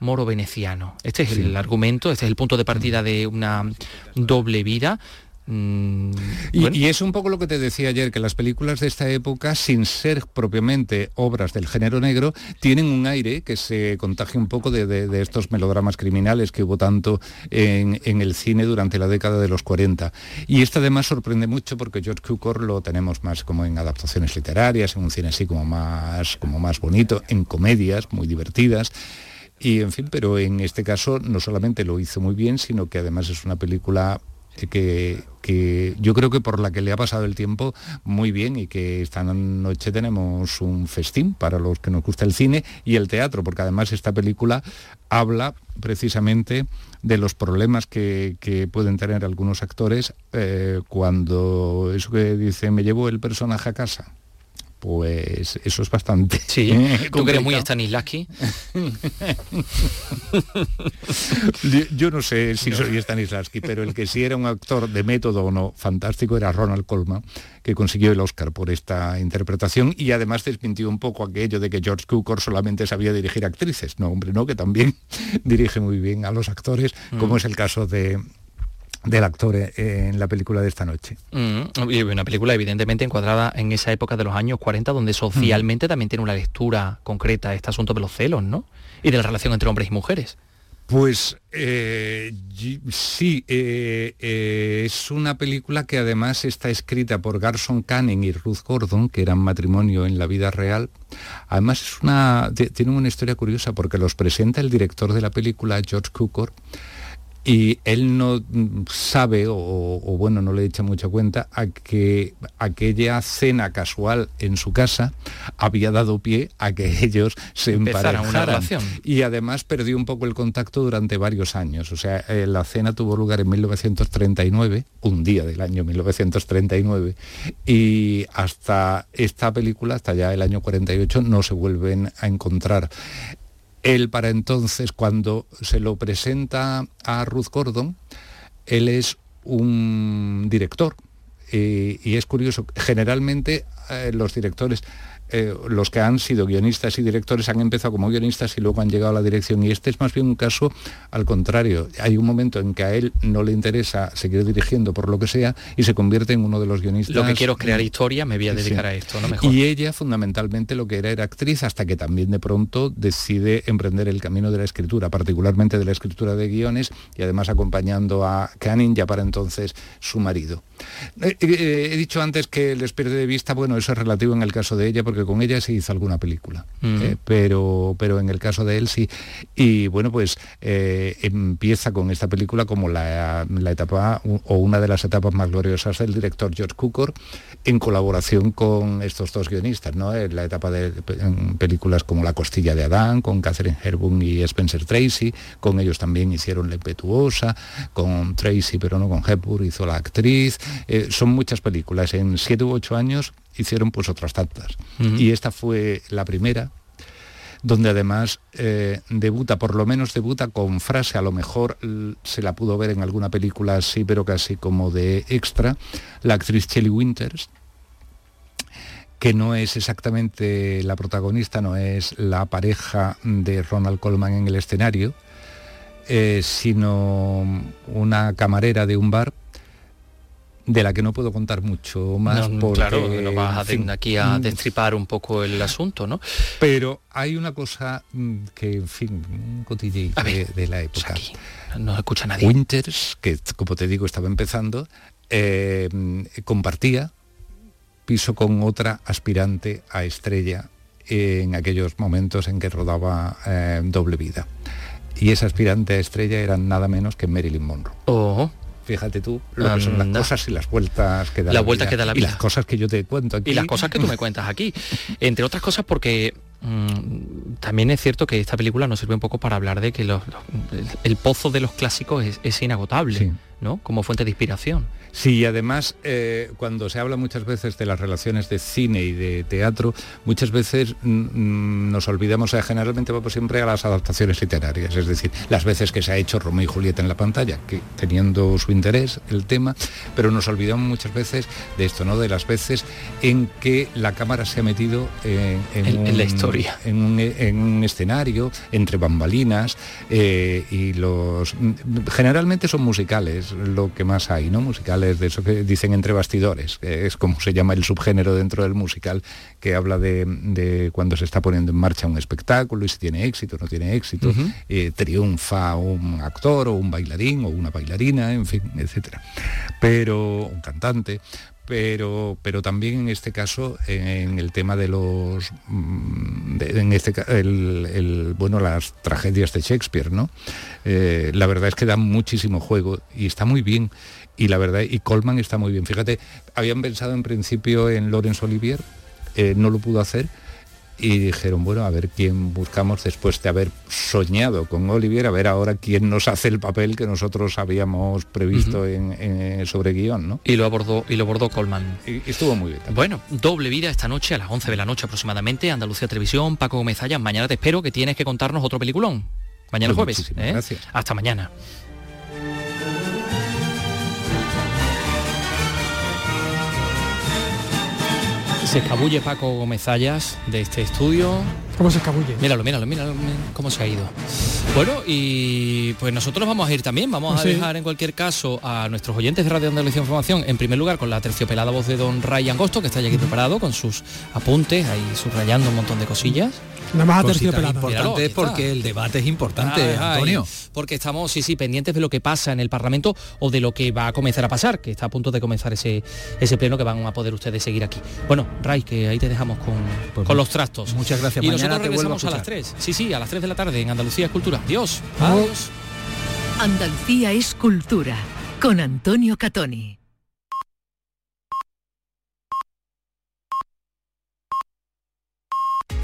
moro veneciano. Este es el argumento, este es el punto de partida de una doble vida. Mm, Y, bueno. y es un poco lo que te decía ayer, que las películas de esta época, sin ser propiamente obras del género negro, tienen un aire que se contagia un poco de, de- de estos melodramas criminales que hubo tanto en, en el cine durante la década de los 40. Y esto además sorprende mucho porque George Cukor lo tenemos más como en adaptaciones literarias, en un cine así como más, como más bonito, en comedias muy divertidas. Y en fin, pero en este caso no solamente lo hizo muy bien, sino que además es una película que, que yo creo que por la que le ha pasado el tiempo muy bien y que esta noche tenemos un festín para los que nos gusta el cine y el teatro, porque además esta película habla precisamente de los problemas que, que pueden tener algunos actores eh, cuando eso que dice me llevo el personaje a casa. Pues eso es bastante. Sí, tú que eres muy complicado. Stanislavski. Yo- Yo no sé si soy Stanislavski, pero el que sí era un actor de método o no fantástico era Ronald Colman, que consiguió el Oscar por esta interpretación y además desmintió un poco aquello de que George Cukor solamente sabía dirigir actrices. No, hombre, no, que también dirige muy bien a los actores, como Mm. es el caso de del actor eh, en la película de esta noche. Mm, una película evidentemente encuadrada en esa época de los años 40 donde socialmente también tiene una lectura concreta este asunto de los celos, ¿no? Y de la relación entre hombres y mujeres. Pues eh, sí, eh, eh, es una película que además está escrita por Garson Kanin y Ruth Gordon, que eran matrimonio en la vida real. Además es una, ti- tiene una historia curiosa porque los presenta el director de la película, George Cukor, y él no sabe o, o, bueno no le echa mucha cuenta a que aquella cena casual en su casa había dado pie a que ellos se Empezaran una emparejaran. relación. y además perdió un poco el contacto durante varios años. O sea eh, la cena tuvo lugar en 1939 un día del año 1939 y hasta esta película hasta ya el año 48 no se vuelven a encontrar él para entonces, cuando se lo presenta a Ruth Gordon, él es un director. eh, y es curioso, generalmente eh, los directores, eh, los que han sido guionistas y directores han empezado como guionistas y luego han llegado a la dirección. Y este es más bien un caso al contrario. Hay un momento en que a él no le interesa seguir dirigiendo por lo que sea y se convierte en uno de los guionistas. Lo que quiero es crear historia, me voy a dedicar sí. a esto, no mejor. Y ella fundamentalmente lo que era era actriz hasta que también de pronto decide emprender el camino de la escritura, particularmente de la escritura de guiones y además acompañando a Canning, ya para entonces su marido. Eh, eh, he dicho antes que les pierde de vista, bueno, eso es relativo en el caso de ella, porque con ella se hizo alguna película, eh, pero, pero en el caso de él sí. Y bueno, pues eh, empieza con esta película como la, la etapa o una de las etapas más gloriosas del director George Cukor en colaboración con estos dos guionistas, ¿no? En la etapa de en películas como La costilla de Adán, con Catherine Hepburn y Spencer Tracy, con ellos también hicieron La impetuosa, con Tracy pero no con Hepburn hizo la actriz, Eh, son muchas películas, en siete u ocho años hicieron pues otras tantas. Y esta fue la primera donde además eh, debuta, por lo menos debuta con frase, a lo mejor se la pudo ver en alguna película así, pero casi como de extra, la actriz Shelley Winters, que no es exactamente la protagonista, no es la pareja de Ronald Colman en el escenario, eh, sino una camarera de un bar de la que no puedo contar mucho más No, porque, claro, nos vas a fin, aquí a mm, destripar un poco el asunto, ¿no? pero hay una cosa mm, que, en fin, un de, de la época. no escucha nadie. Winters, que como te digo estaba empezando, eh, compartía piso con otra aspirante a estrella en aquellos momentos en que rodaba eh, Doble Vida. Y esa aspirante a estrella era nada menos que Marilyn Monroe. Ojo. Fíjate tú lo que son las cosas y las vueltas que da la vueltas vida, que da la y vida. las cosas que yo te cuento aquí. Y las cosas que tú me cuentas aquí. Entre otras cosas porque mm, también es cierto que esta película nos sirve un poco para hablar de que los- los- el, el pozo de los clásicos es, es inagotable, ¿no? Como fuente de inspiración. Sí, y además eh, cuando se habla muchas veces de las relaciones de cine y de teatro, muchas veces mm, mm, nos olvidamos, o sea, generalmente vamos siempre a las adaptaciones literarias, es decir, las veces que se ha hecho Romeo y Julieta en la pantalla, que teniendo su interés el tema, pero nos olvidamos muchas veces de esto, ¿no? De las veces en que la cámara se ha metido en, En- en la historia. en un, en un escenario, entre bambalinas, eh, y los generalmente son musicales, lo que más hay, ¿no? Musicales de eso que dicen entre bastidores, que es como se llama el subgénero dentro del musical, que habla de, de cuando se está poniendo en marcha un espectáculo y si tiene éxito o no tiene éxito, eh, triunfa un actor o un bailarín o una bailarina, en fin, etcétera. Pero un cantante, pero, pero también en este caso en el tema de los mm, de- en este el, el- bueno las tragedias de Shakespeare no Eh, la verdad es que da muchísimo juego y está muy bien y la verdad y Colman está muy bien fíjate habían pensado en principio en Laurence Olivier eh, no lo pudo hacer y dijeron, bueno, a ver quién buscamos después de haber soñado con Olivier, a ver ahora quién nos hace el papel que nosotros habíamos previsto en, en- sobre guion, ¿no? Y lo abordó, y lo abordó Colman. Y, y estuvo muy bien. Bueno, doble vida esta noche a las 11 de la noche aproximadamente, Andalucía Televisión, Paco Gómez. Mañana te espero que tienes que contarnos otro peliculón. Mañana Pues jueves. ¿eh? gracias. Hasta mañana. Se escabulle Paco Gómez Ayas de este estudio. ¿Cómo se escabulle? Míralo, míralo, míralo míralo cómo se ha ido. Bueno, y pues nosotros vamos a ir también, vamos a Sí. dejar en cualquier caso a nuestros oyentes de Radio Andalucía Información, en primer lugar con la terciopelada voz de don Ray Angosto, que está ya aquí preparado con sus apuntes, ahí subrayando un montón de cosillas. Nada más terciopelada. aquí está. porque el debate es importante, ay, Antonio. porque estamos, sí, sí, pendientes de lo que pasa en el Parlamento o de lo que va a comenzar a pasar, que está a punto de comenzar ese, ese pleno que van a poder ustedes seguir aquí. Bueno, Ray, que ahí te dejamos con, Pues con los trastos. muchas gracias. Y Mañana nosotros te vuelvo a regresamos a, las escuchar. 3. Sí, sí, a las 3 de la tarde en Andalucía Escultura. Adiós. Adiós. Adiós. Andalucía es cultura con Antonio Catoni.